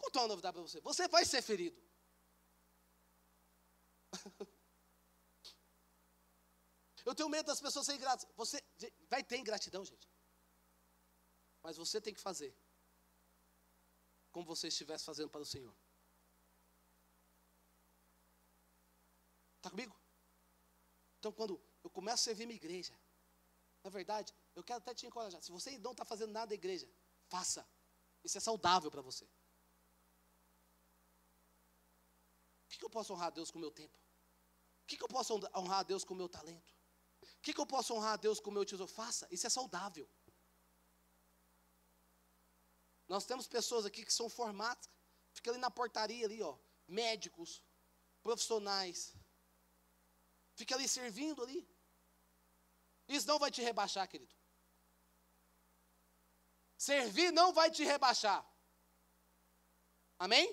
Eu contar uma novidade para você. Você vai ser ferido. Eu tenho medo das pessoas serem gratas. Você vai ter ingratidão, gente. Mas você tem que fazer como você estivesse fazendo para o Senhor. Está comigo? Então, quando eu começo a servir minha igreja, na verdade, eu quero até te encorajar. Se você não está fazendo nada da igreja, faça. Isso é saudável para você. O que, eu posso honrar a Deus com o meu tempo? O que, que eu posso honrar a Deus com o meu talento? O que, que eu posso honrar a Deus com o meu tesouro? Faça, isso é saudável. Nós temos pessoas aqui que são formadas, fica ali na portaria ali, ó, médicos, profissionais. Fica ali servindo ali. Isso não vai te rebaixar, querido. Servir não vai te rebaixar. Amém?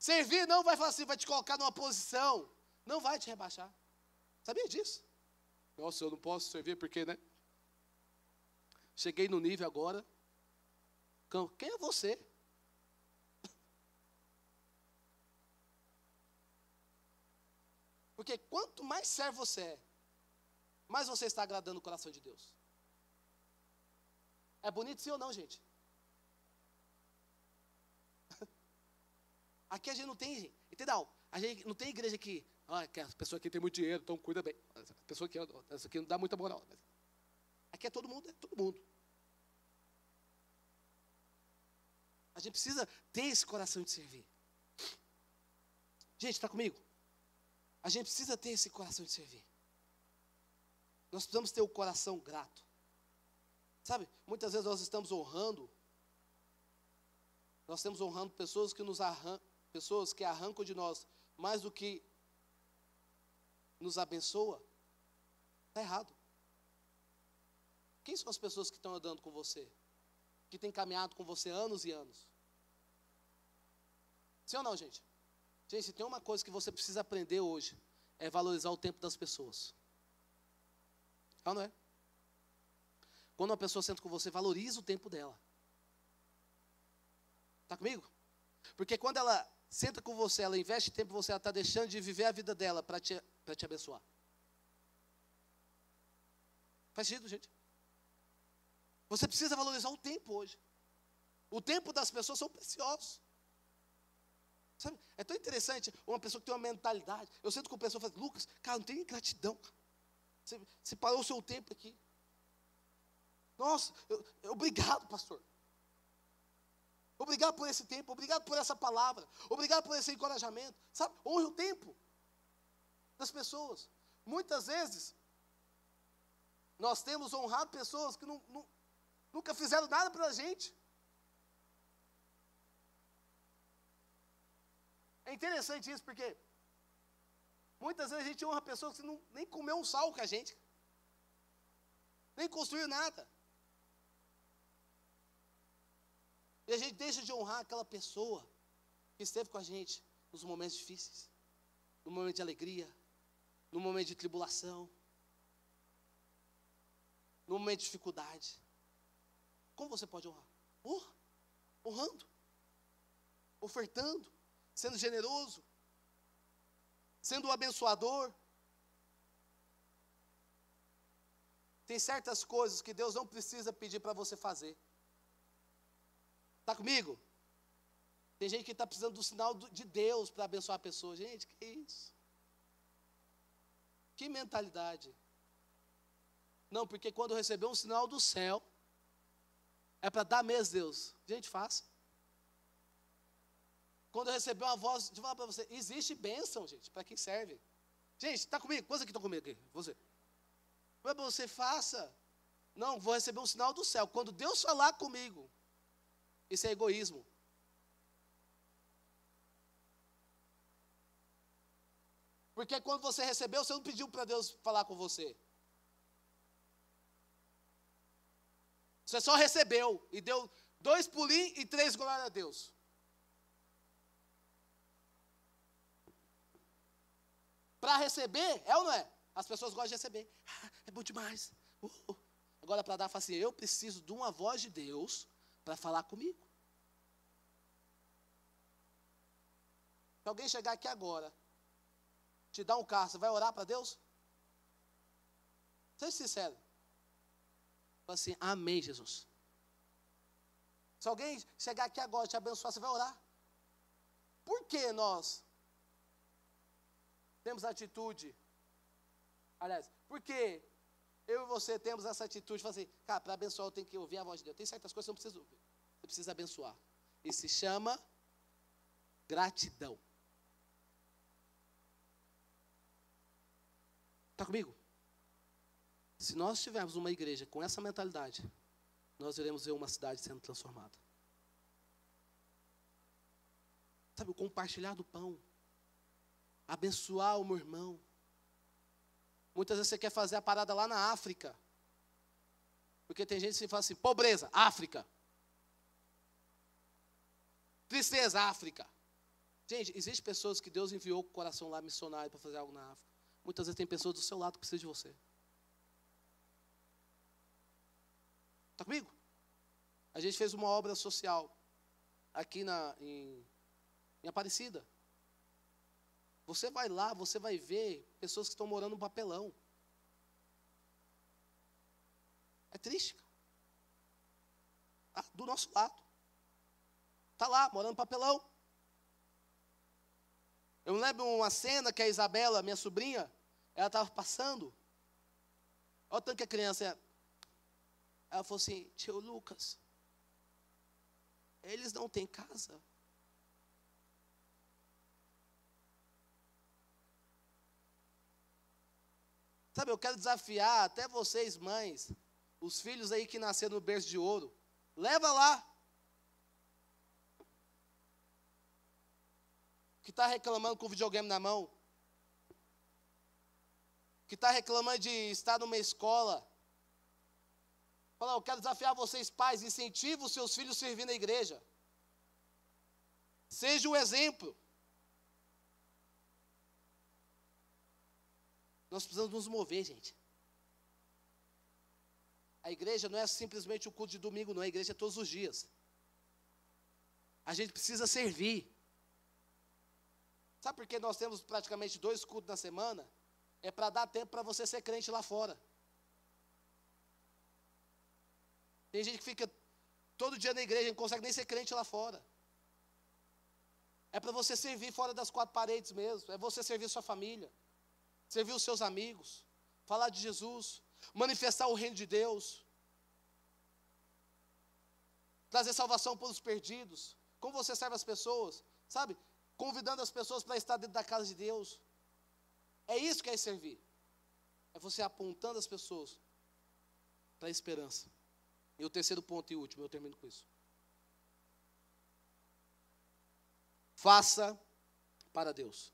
Servir não vai falar assim, vai te colocar numa posição. Não vai te rebaixar. Sabia disso? Nossa, eu não posso servir porque, né? Cheguei no nível agora. Quem é você? Porque quanto mais servo você é, mais você está agradando o coração de Deus. É bonito sim ou não, gente? Aqui a gente não tem, entendeu? A gente não tem igreja que ah, que a pessoa aqui tem muito dinheiro, então cuida bem. A pessoa aqui, essa aqui não dá muita moral. Aqui é todo mundo, é todo mundo. A gente precisa ter esse coração de servir. Gente, está comigo? A gente precisa ter esse coração de servir. Nós precisamos ter o coração grato. Sabe, muitas vezes nós estamos honrando, nós estamos honrando pessoas que nos arrancam, pessoas que arrancam de nós mais do que nos abençoa, está errado. Quem são as pessoas que estão andando com você? Que têm caminhado com você anos e anos? Sim ou não, gente? Gente, se tem uma coisa que você precisa aprender hoje, é valorizar o tempo das pessoas. É não é? Quando uma pessoa senta com você, valoriza o tempo dela. Está comigo? Porque quando ela senta com você, ela investe tempo, você está deixando de viver a vida dela para te, te abençoar. Faz sentido, gente? Você precisa valorizar o tempo hoje. O tempo das pessoas são preciosos. Sabe? É tão interessante uma pessoa que tem uma mentalidade. Eu sento com a pessoa falo, Lucas, cara, não tem gratidão. Você, você parou o seu tempo aqui. Nossa, eu, eu, obrigado, pastor. Obrigado por esse tempo, obrigado por essa palavra, obrigado por esse encorajamento. Sabe, honre o tempo das pessoas. Muitas vezes, Nós temos honrado pessoas que não, não, nunca fizeram nada para a gente. É interessante isso porque muitas vezes a gente honra pessoas que não, nem comeu um sal com a gente, nem construiu nada. E a gente deixa de honrar aquela pessoa que esteve com a gente nos momentos difíceis, no momento de alegria, no momento de tribulação, no momento de dificuldade. Como você pode honrar? Honra, honrando, ofertando, sendo generoso, sendo o abençoador. Tem certas coisas que Deus não precisa pedir para você fazer. Está comigo? Tem gente que está precisando do sinal de Deus para abençoar a pessoa. Gente, que isso? Que mentalidade. Não, porque quando receber um sinal do céu, é para dar mesmo, Deus. Gente, faça. Quando eu receber uma voz, de falar para você, existe bênção, gente, para quem serve. Gente, está comigo? Quantos aqui estão comigo aqui? Você. Não é você, faça. Não, vou receber um sinal do céu. Quando Deus falar comigo, isso é egoísmo. Porque quando você recebeu, você não pediu para Deus falar com você. Você só recebeu e deu dois pulinhos e três glória a Deus. Para receber, é ou não é? As pessoas gostam de receber. Ah, é bom demais. Uh. Agora, para dar, fala assim: eu preciso de uma voz de Deus para falar comigo. Se alguém chegar aqui agora, te dar um carro, você vai orar para Deus? Seja sincero. Fala assim, amém, Jesus. Se alguém chegar aqui agora e te abençoar, você vai orar? Por que nós temos atitude? Aliás, por que eu e você temos essa atitude? Fala assim, cara, para abençoar eu tenho que ouvir a voz de Deus. Tem certas coisas que eu preciso ouvir. Você precisa abençoar. E se chama gratidão. Está comigo? Se nós tivermos uma igreja com essa mentalidade, nós iremos ver uma cidade sendo transformada. Sabe, o compartilhar do pão, abençoar o meu irmão. Muitas vezes você quer fazer a parada lá na África, porque tem gente que fala assim: pobreza, África. Tristeza, África. Gente, existem pessoas que Deus enviou com o coração lá missionário para fazer algo na África. Muitas vezes tem pessoas do seu lado que precisam de você. Está comigo? A gente fez uma obra social aqui na, em, em Aparecida. Você vai lá, você vai ver pessoas que estão morando no papelão. É triste. Ah, do nosso lado. Está lá, morando no papelão. Eu lembro uma cena que a Isabela, minha sobrinha, ela estava passando. Olha o tanto que a criança é. Ela falou assim, tio Lucas, eles não têm casa. Sabe, eu quero desafiar até vocês, mães, os filhos aí que nasceram no berço de ouro. Leva lá. Que está reclamando com o videogame na mão. Que está reclamando de estar numa escola Fala, eu quero desafiar vocês, pais, incentive os seus filhos a servir na igreja. Seja o exemplo. Nós precisamos nos mover, gente. A igreja não é simplesmente o culto de domingo, não. A igreja é todos os dias. A gente precisa servir. Sabe por que nós temos praticamente dois cultos na semana? É para dar tempo para você ser crente lá fora. Tem gente que fica todo dia na igreja e não consegue nem ser crente lá fora. É para você servir fora das quatro paredes mesmo. É você servir sua família, servir os seus amigos, falar de Jesus, manifestar o reino de Deus, trazer salvação para os perdidos. Como você serve as pessoas, sabe? Convidando as pessoas para estar dentro da casa de Deus. É isso que é servir. É você apontando as pessoas para a esperança. E o terceiro ponto e último, eu termino com isso. Faça para Deus.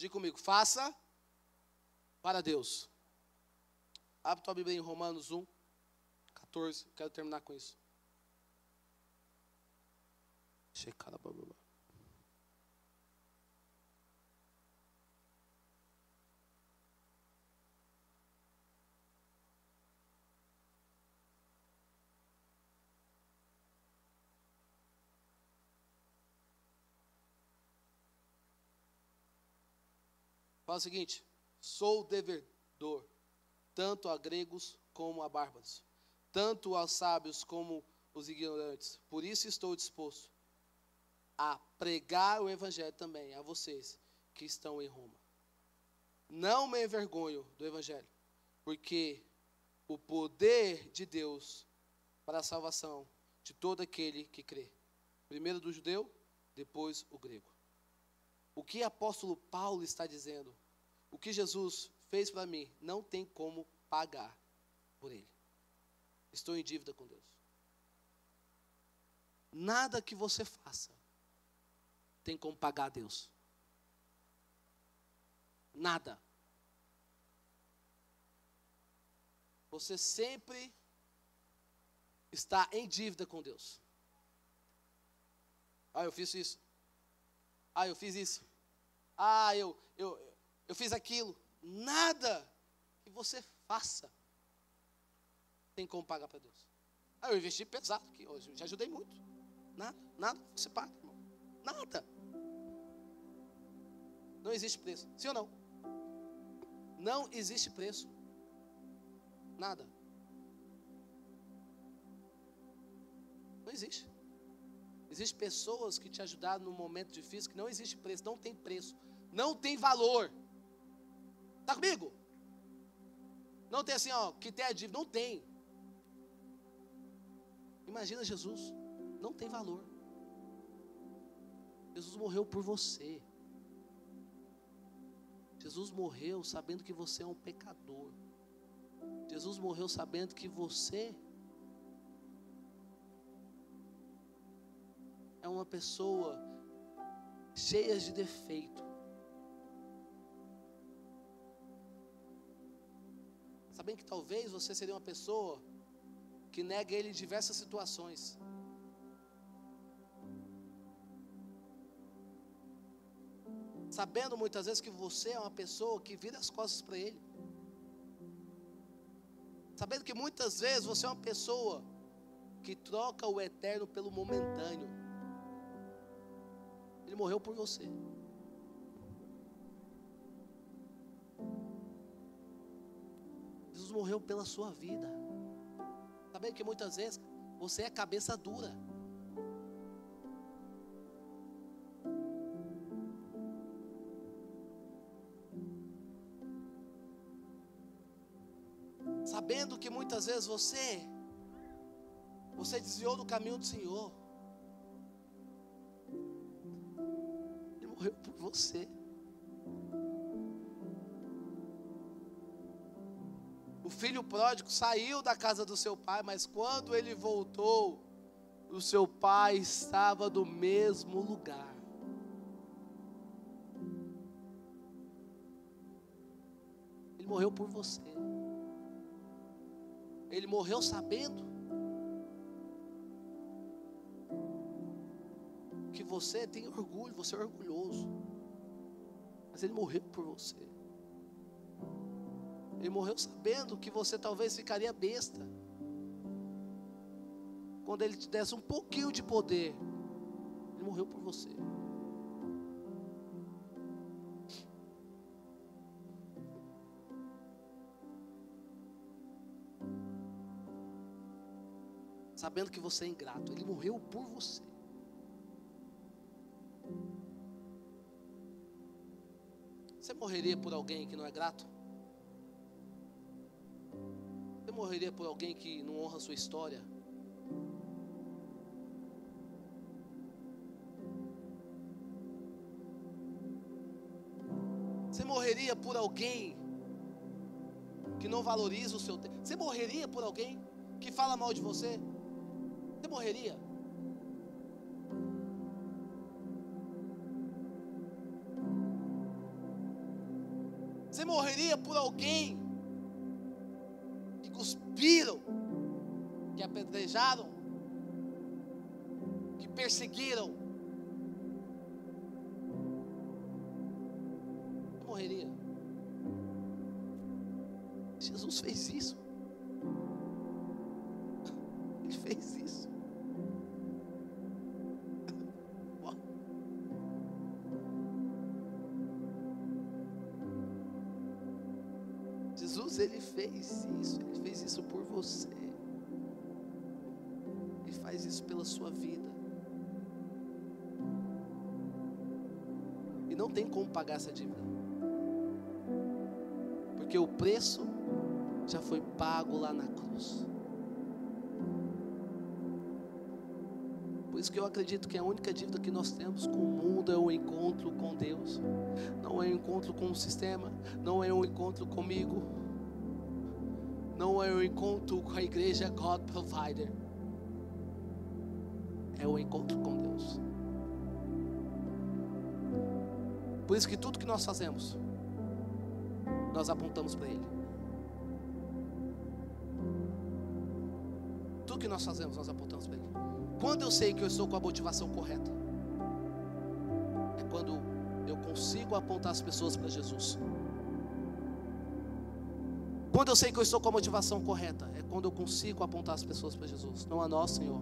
Diga comigo, faça para Deus. Abre tua Bíblia em Romanos 1, 14. Quero terminar com isso. Checar a Fala o seguinte: sou devedor, tanto a gregos como a bárbaros, tanto aos sábios como os ignorantes. Por isso estou disposto a pregar o evangelho também a vocês que estão em Roma. Não me envergonho do evangelho, porque o poder de Deus para a salvação de todo aquele que crê. Primeiro do judeu, depois o grego. O que apóstolo Paulo está dizendo? O que Jesus fez para mim, não tem como pagar por ele. Estou em dívida com Deus. Nada que você faça tem como pagar a Deus. Nada. Você sempre está em dívida com Deus. Ah, eu fiz isso. Ah, eu fiz isso. Ah, eu, eu, eu fiz aquilo. Nada que você faça tem como pagar para Deus. Ah, eu investi pesado aqui hoje, já ajudei muito. Nada, nada você paga, irmão. Nada. Não existe preço. Sim ou não? Não existe preço. Nada. Não existe. Existem pessoas que te ajudaram num momento difícil que não existe preço, não tem preço, não tem valor. Está comigo? Não tem assim, ó, que tem a dívida. Não tem. Imagina Jesus. Não tem valor. Jesus morreu por você. Jesus morreu sabendo que você é um pecador. Jesus morreu sabendo que você é uma pessoa cheia de defeito. Sabendo que talvez você seria uma pessoa que nega ele em diversas situações. Sabendo muitas vezes que você é uma pessoa que vira as costas para ele. Sabendo que muitas vezes você é uma pessoa que troca o eterno pelo momentâneo. Ele morreu por você. Jesus morreu pela sua vida. Sabendo que muitas vezes você é cabeça dura. Sabendo que muitas vezes você você desviou do caminho do Senhor. Ele morreu por você. O filho pródigo saiu da casa do seu pai, mas quando ele voltou, o seu pai estava no mesmo lugar. Ele morreu por você. Ele morreu sabendo que você tem orgulho, você é orgulhoso. Mas ele morreu por você. Ele morreu sabendo que você talvez ficaria besta. Quando ele te desse um pouquinho de poder, ele morreu por você. Sabendo que você é ingrato, ele morreu por você. Você morreria por alguém que não é grato? Morreria por alguém que não honra a sua história? Você morreria por alguém que não valoriza o seu tempo. Você morreria por alguém que fala mal de você? Você morreria? Você morreria por alguém apedrejaram, que perseguiram? Morreria. Jesus fez isso. Ele fez isso. Jesus, ele fez isso, ele fez isso por você. Faz isso pela sua vida. E não tem como pagar essa dívida. Porque o preço já foi pago lá na cruz. Por isso que eu acredito que a única dívida que nós temos com o mundo é o encontro com Deus. Não é o encontro com o sistema, não é o encontro comigo. Não é o encontro com a igreja God Provider. É o encontro com Deus. Por isso que tudo que nós fazemos, nós apontamos para Ele. Tudo que nós fazemos, nós apontamos para Ele. Quando eu sei que eu estou com a motivação correta, é quando eu consigo apontar as pessoas para Jesus. Quando eu sei que eu estou com a motivação correta, é quando eu consigo apontar as pessoas para Jesus. Não a nós, Senhor,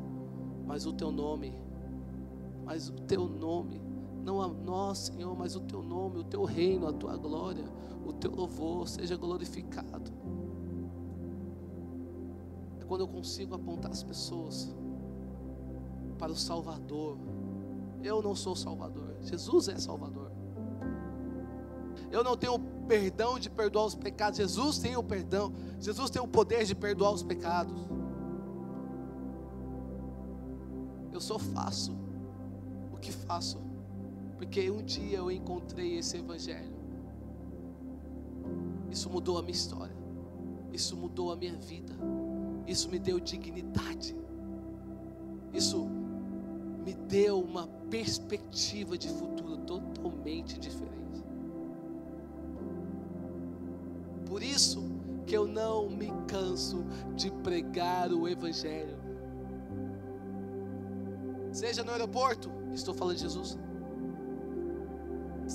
mas o Teu nome. Mas o Teu nome. Não a nós, Senhor, mas o Teu nome, o Teu reino, a Tua glória, o Teu louvor seja glorificado. É quando eu consigo apontar as pessoas para o Salvador. Eu não sou Salvador, Jesus é Salvador. Eu não tenho perdão de perdoar os pecados, Jesus tem o perdão, Jesus tem o poder de perdoar os pecados. Só faço o que faço, porque um dia eu encontrei esse Evangelho. Isso mudou a minha história, isso mudou a minha vida, isso me deu dignidade, isso me deu uma perspectiva de futuro totalmente diferente. Por isso que eu não me canso de pregar o Evangelho. Seja no aeroporto, estou falando de Jesus.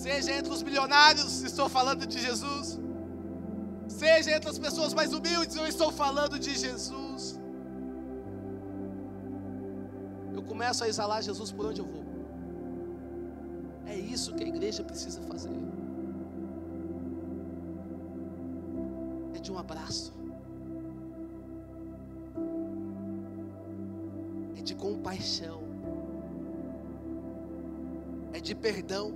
Seja entre os milionários, estou falando de Jesus. Seja entre as pessoas mais humildes, eu estou falando de Jesus. Eu começo a exalar Jesus por onde eu vou. É isso que a igreja precisa fazer. É de um abraço. É de compaixão. De perdão.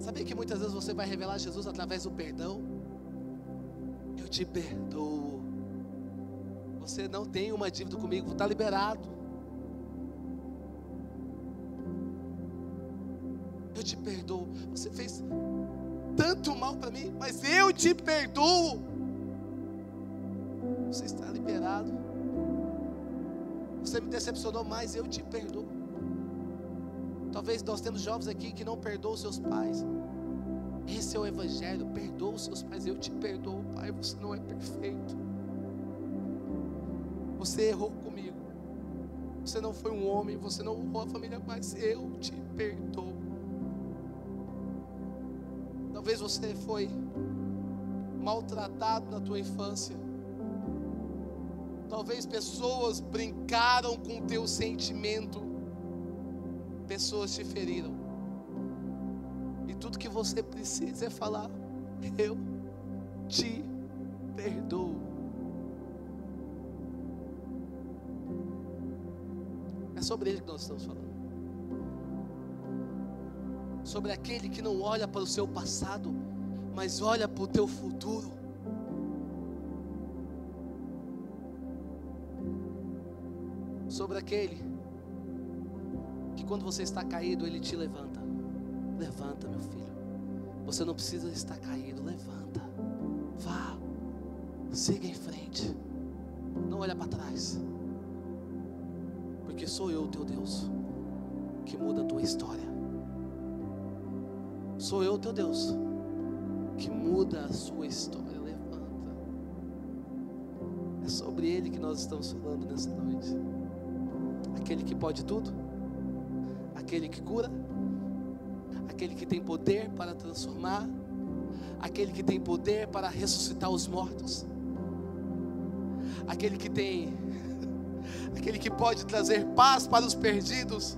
Sabia que muitas vezes você vai revelar Jesus através do perdão? Eu te perdoo. Você não tem uma dívida comigo, está liberado. Eu te perdoo. Você fez tanto mal para mim, mas eu te perdoo. Você está liberado. Você me decepcionou, mas eu te perdoo. Talvez nós temos jovens aqui que não perdoam seus pais. Esse é o Evangelho. Perdoa os seus pais. Eu te perdoo, Pai. Você não é perfeito. Você errou comigo. Você não foi um homem. Você não honrou a família, mas eu te perdoo. Talvez você foi maltratado na tua infância. Talvez pessoas brincaram com o teu sentimento. Pessoas te feriram. E tudo que você precisa é falar: Eu te perdoo. É sobre ele que nós estamos falando. Sobre aquele que não olha para o seu passado, mas olha para o teu futuro. Sobre aquele quando você está caído, ele te levanta. Levanta, meu filho. Você não precisa estar caído, levanta. Vá, siga em frente. Não olha para trás. Porque sou eu, teu Deus, que muda a tua história. Sou eu, teu Deus, que muda a sua história. Levanta. É sobre Ele que nós estamos falando nessa noite. Aquele que pode tudo, aquele que cura, aquele que tem poder para transformar, aquele que tem poder para ressuscitar os mortos, aquele que tem, aquele que pode trazer paz para os perdidos,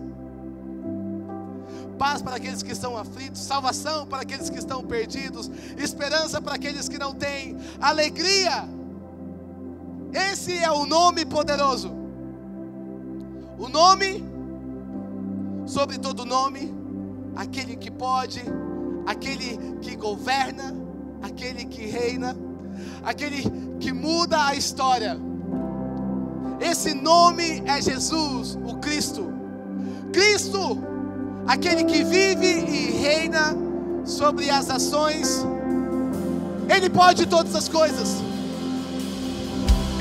paz para aqueles que estão aflitos, salvação para aqueles que estão perdidos, esperança para aqueles que não têm, alegria. Esse é o nome poderoso. O nome sobre todo nome, aquele que pode, aquele que governa, aquele que reina, aquele que muda a história. Esse nome é Jesus, o Cristo. Cristo, aquele que vive e reina sobre as ações, Ele pode todas as coisas.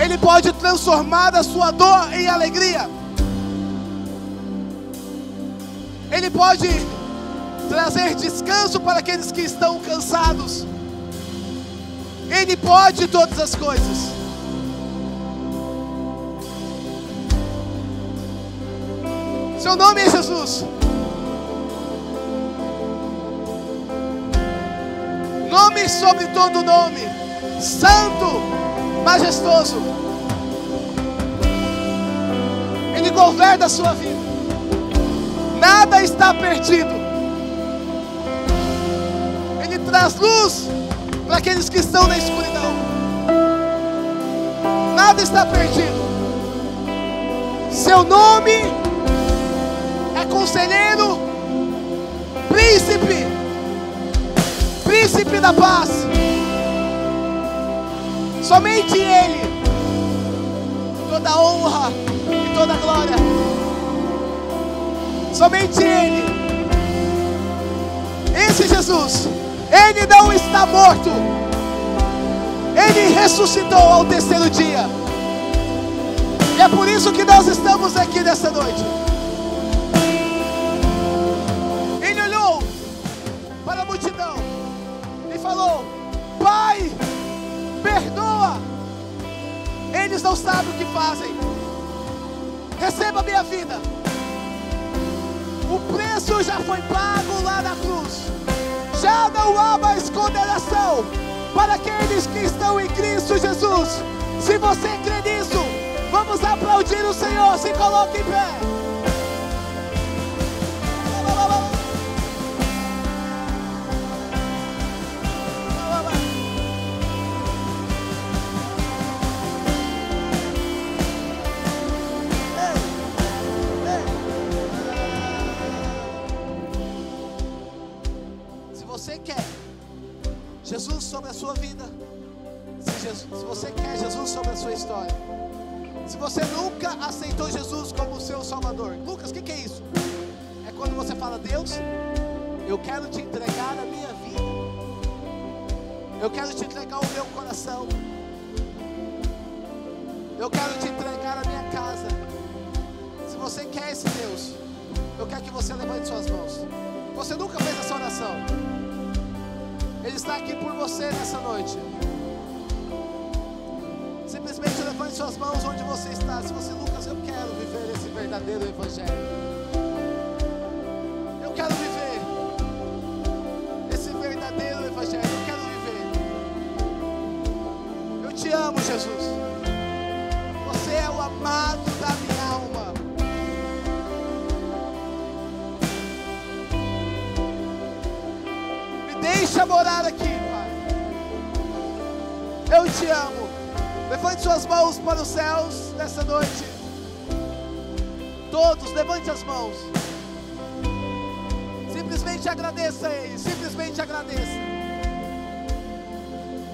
Ele pode transformar a sua dor em alegria. Ele pode trazer descanso para aqueles que estão cansados. Ele pode todas as coisas. Seu nome é Jesus. Nome sobre todo nome. Santo, majestoso. Ele governa a sua vida. Nada está perdido. Ele traz luz para aqueles que estão na escuridão. Nada está perdido. Seu nome é conselheiro, príncipe, príncipe da paz. Somente Ele, toda honra e toda glória. Somente Ele. Esse Jesus, Ele não está morto. Ele ressuscitou ao terceiro dia. E é por isso que nós estamos aqui nessa noite. Ele olhou para a multidão e falou: Pai, perdoa. Eles não sabem o que fazem. Receba a minha vida. Preço já foi pago lá na cruz. Já não há mais condenação para aqueles que estão em Cristo Jesus. Se você crê nisso, vamos aplaudir o Senhor. Se coloque em pé. Todos, levante as mãos. Simplesmente agradeça a Ele. Simplesmente agradeça.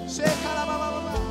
Shekarabababa. Só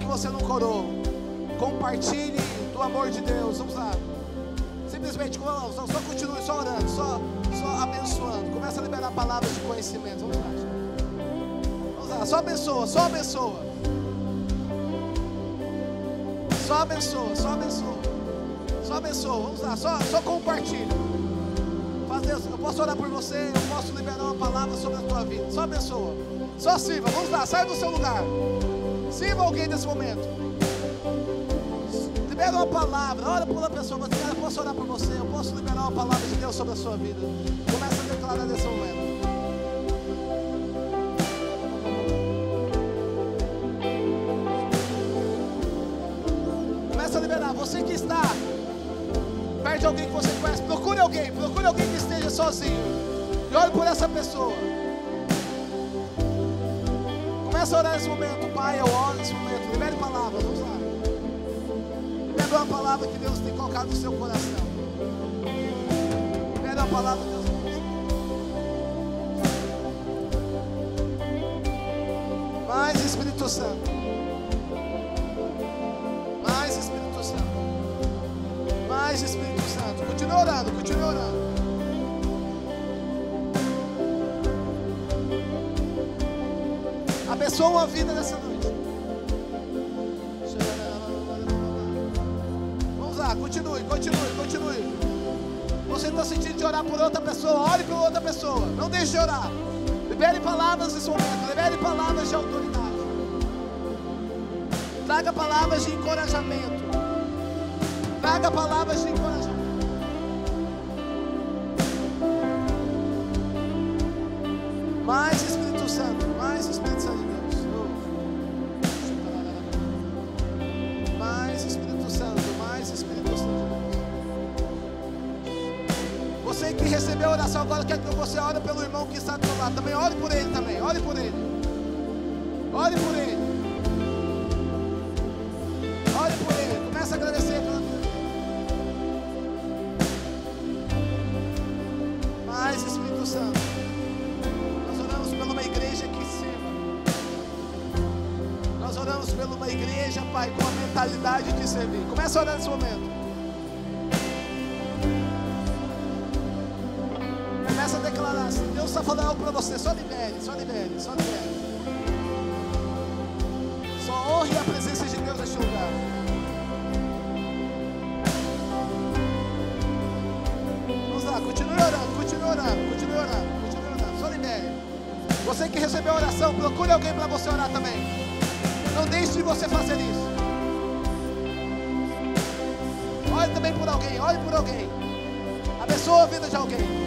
que você não corou. Compartilhe do amor de Deus. Vamos lá. Simplesmente, só, só continue só orando, só, só abençoando. Começa a liberar palavras de conhecimento. Vamos lá. Vamos lá, só abençoa, só abençoa. Só abençoa, só abençoa. Só abençoa. Vamos lá, só, só compartilha. Deus, eu posso orar por você, eu posso liberar uma palavra sobre a tua vida. Só abençoa. Só sirva. Vamos lá, sai do seu lugar. Sirva alguém nesse momento. Libera uma palavra. Ora por uma pessoa. Você, eu posso orar por você. Eu posso liberar uma palavra de Deus sobre a sua vida. Começa a declarar nesse momento. Começa a liberar. Você que está perto de alguém que você conhece, procure alguém. Procure alguém que esteja sozinho. E ore por essa pessoa. Começa a orar nesse momento. Pai, eu oro nesse momento. Libere palavras. Vamos lá. Libere uma palavra que Deus tem colocado no seu coração. Libere uma palavra que Deus tem Mais Espírito Santo. Mais Espírito Santo. Mais Espírito Santo. Continue orando, continue orando. Abençoa uma vida nessa noite. Está sentindo de orar por outra pessoa, ore por outra pessoa. Não deixe de orar. Libere palavras nesse momento, libere palavras de autoridade. Traga palavras de encorajamento. Traga palavras de encorajamento. Mais Espírito Santo, Recebeu a oração agora, quer que você ore pelo irmão que está do seu lado. Também ore por ele também, ore por ele. Ore por ele. Ore por ele. Começa a agradecer pela vida. Mais Espírito Santo. Nós oramos por uma igreja que sirva. Nós oramos por uma igreja, Pai, com a mentalidade de servir. Começa a orar nesse momento. Falando algo para você, só libere, só libere, só libere. Só honre a presença de Deus neste lugar. Vamos lá, continue orando, continue orando, continue orando, continue orando. Só libere. Você que recebeu a oração, procure alguém para você orar também. Não deixe de você fazer isso. Ore também por alguém, ore por alguém. Abençoa a vida de alguém.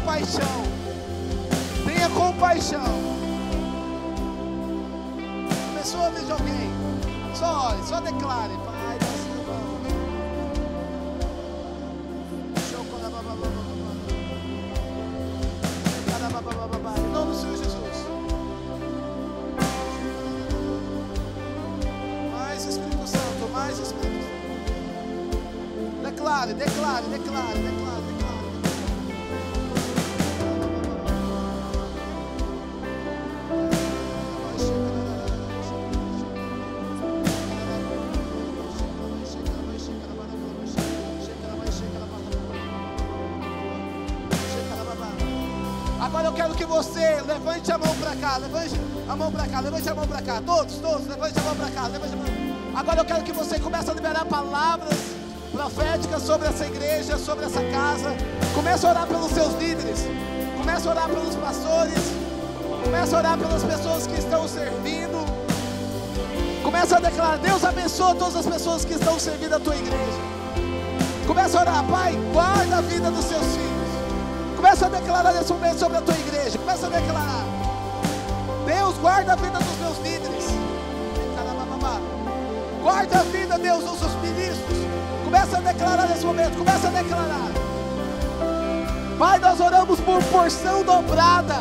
Compaixão. Tenha compaixão. A vida de alguém. Só ore, só declare. Você levante a mão para cá, levante a mão para cá, levante a mão para cá. Todos, todos, levante a mão para cá, levante a mão. Agora eu quero que você comece a liberar palavras proféticas sobre essa igreja, sobre essa casa. Comece a orar pelos seus líderes. Comece a orar pelos pastores. Comece a orar pelas pessoas que estão servindo. Comece a declarar: Deus abençoa todas as pessoas que estão servindo a tua igreja. Comece a orar, Pai, guarda a vida dos seus filhos. Começa a declarar nesse momento sobre a tua igreja. Começa a declarar. Deus, guarda a vida dos meus líderes. Guarda a vida, Deus, dos seus ministros. Começa a declarar nesse momento, começa a declarar. Pai, nós oramos por porção dobrada.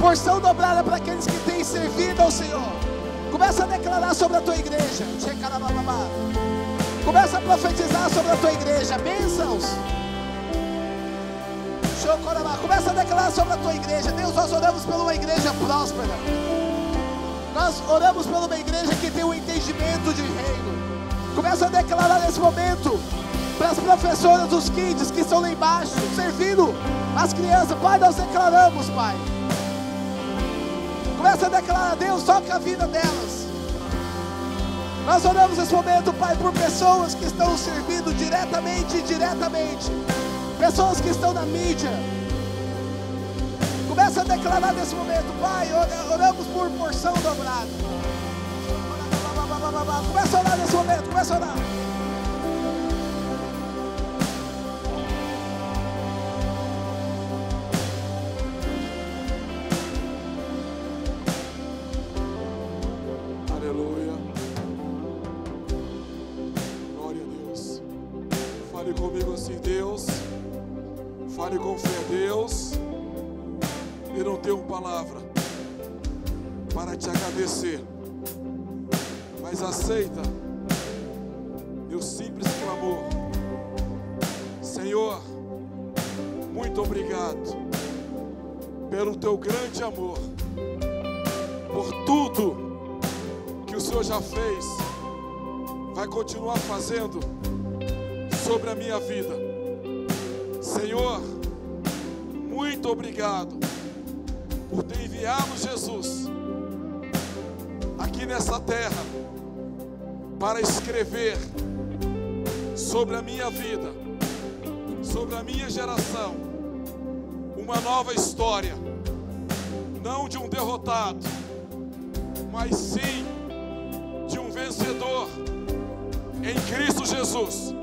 Porção dobrada para aqueles que têm servido ao Senhor. Começa a declarar sobre a tua igreja. Começa a profetizar sobre a tua igreja. Bênçãos. Começa a declarar sobre a tua igreja. Deus, nós oramos por uma igreja próspera. Nós oramos por uma igreja que tem um entendimento de reino. Começa a declarar nesse momento para as professoras dos kids que estão lá embaixo, servindo as crianças. Pai, nós declaramos, Pai. Começa a declarar, Deus, toca a vida delas. Nós oramos nesse momento, Pai, por pessoas que estão servindo diretamente e indiretamente. Pessoas que estão na mídia. Começa a declarar nesse momento, Pai, oramos por porção dobrada. Começa a orar nesse momento, começa a orar. Para escrever sobre a minha vida, sobre a minha geração, uma nova história, não de um derrotado, mas sim de um vencedor em Cristo Jesus.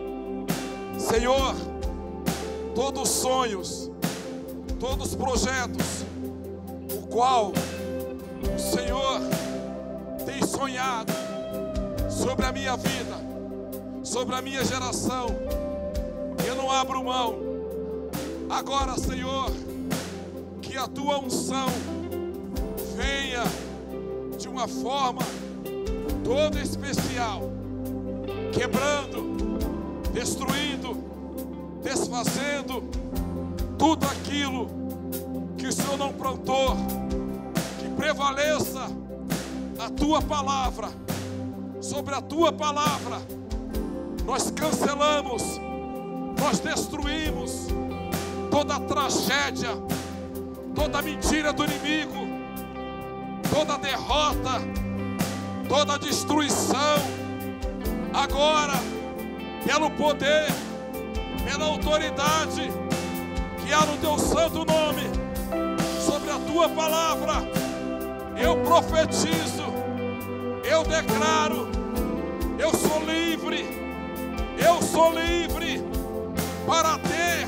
Senhor, todos os sonhos, todos os projetos, qual o Senhor tem sonhado sobre a minha vida, sobre a minha geração. Eu não abro mão. Agora, Senhor, que a tua unção venha de uma forma toda especial, quebrando, destruindo, desfazendo tudo aquilo que o Senhor não plantou prevaleça a tua palavra, sobre a tua palavra, nós cancelamos, nós destruímos toda tragédia, toda mentira do inimigo, toda derrota, toda destruição, agora, pelo poder, pela autoridade que há no teu santo nome, sobre a tua palavra eu profetizo, eu declaro, eu sou livre, eu sou livre para ter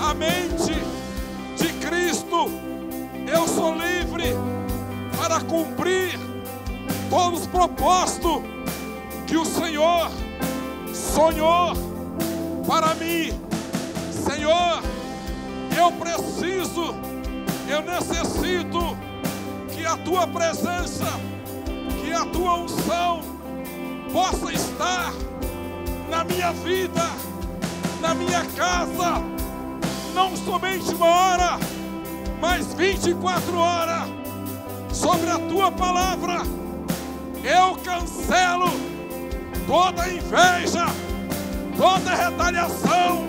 a mente de Cristo, eu sou livre para cumprir todos os propósitos que o Senhor sonhou para mim. Senhor, eu preciso, eu necessito que a tua presença, que a tua unção possa estar na minha vida, na minha casa, não somente uma hora, mas 24 horas, sobre a tua palavra. Eu cancelo toda inveja, toda retaliação,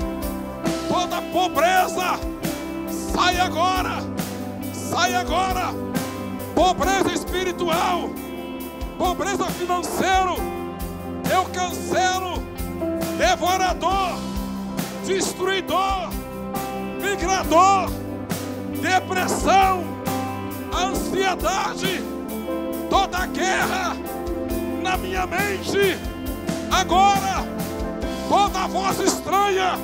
toda pobreza. Sai agora, sai agora pobreza espiritual, pobreza financeira. Eu cancelo devorador, destruidor, migrador, depressão, ansiedade, toda guerra na minha mente. Agora, toda voz estranha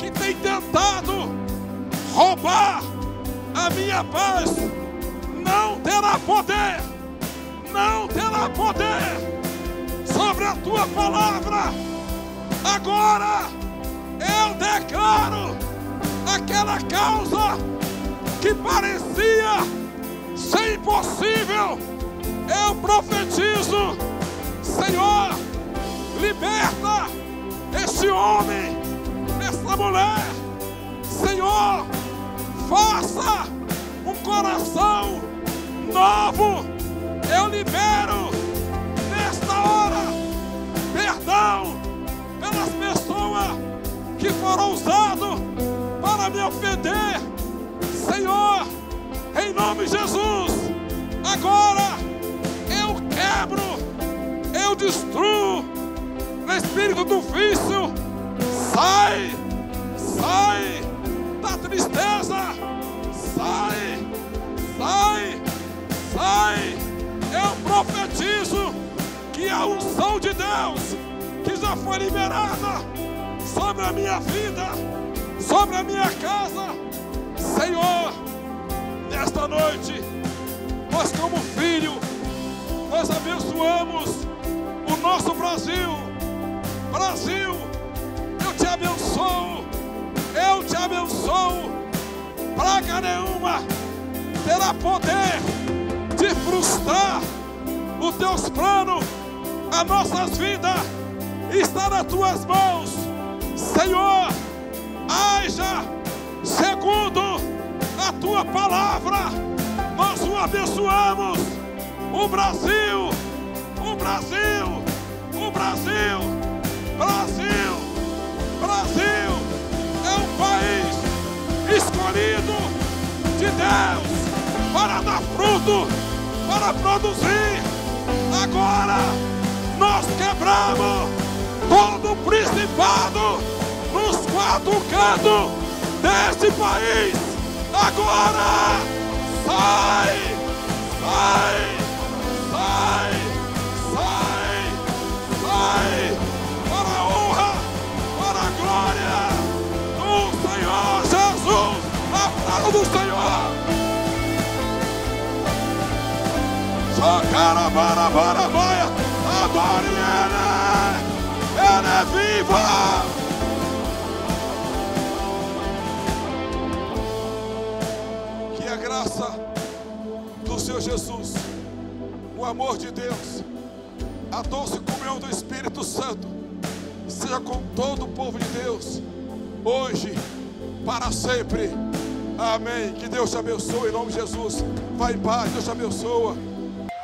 que tem tentado roubar a minha paz não terá poder, não terá poder sobre a tua palavra. Agora eu declaro aquela causa que parecia ser impossível. Eu profetizo, Senhor, liberta esse homem, essa mulher. Senhor, faça um coração novo. Eu libero que foram usadas para me ofender. Senhor, em nome de Jesus, agora eu quebro, eu destruo o espírito do vício. Sai, sai da tristeza, sai, sai, sai. Eu profetizo que a unção de Deus que já foi liberada sobre a minha vida, sobre a minha casa, Senhor, nesta noite, nós como filho, nós abençoamos o nosso Brasil. Brasil, eu te abençoo, eu te abençoo. Praga nenhuma terá poder de frustrar os teus planos, as nossas vidas está nas tuas mãos, Senhor. Haja segundo a tua palavra, nós o abençoamos. O Brasil, o Brasil, o Brasil, Brasil, Brasil é um país escolhido de Deus para dar fruto, para produzir. Agora nós quebramos todo principado nos quatro cantos deste país. Agora sai, sai, sai, sai, sai, para a honra, para a glória do Senhor Jesus. Aplauda do Senhor. Só cara, bara, bara, baia, adore ele. É viva! Que a graça do Senhor Jesus, o amor de Deus, a doce comunhão do Espírito Santo, seja com todo o povo de Deus, hoje, para sempre. Amém. Que Deus te abençoe em nome de Jesus. Vai em paz, Deus te abençoa.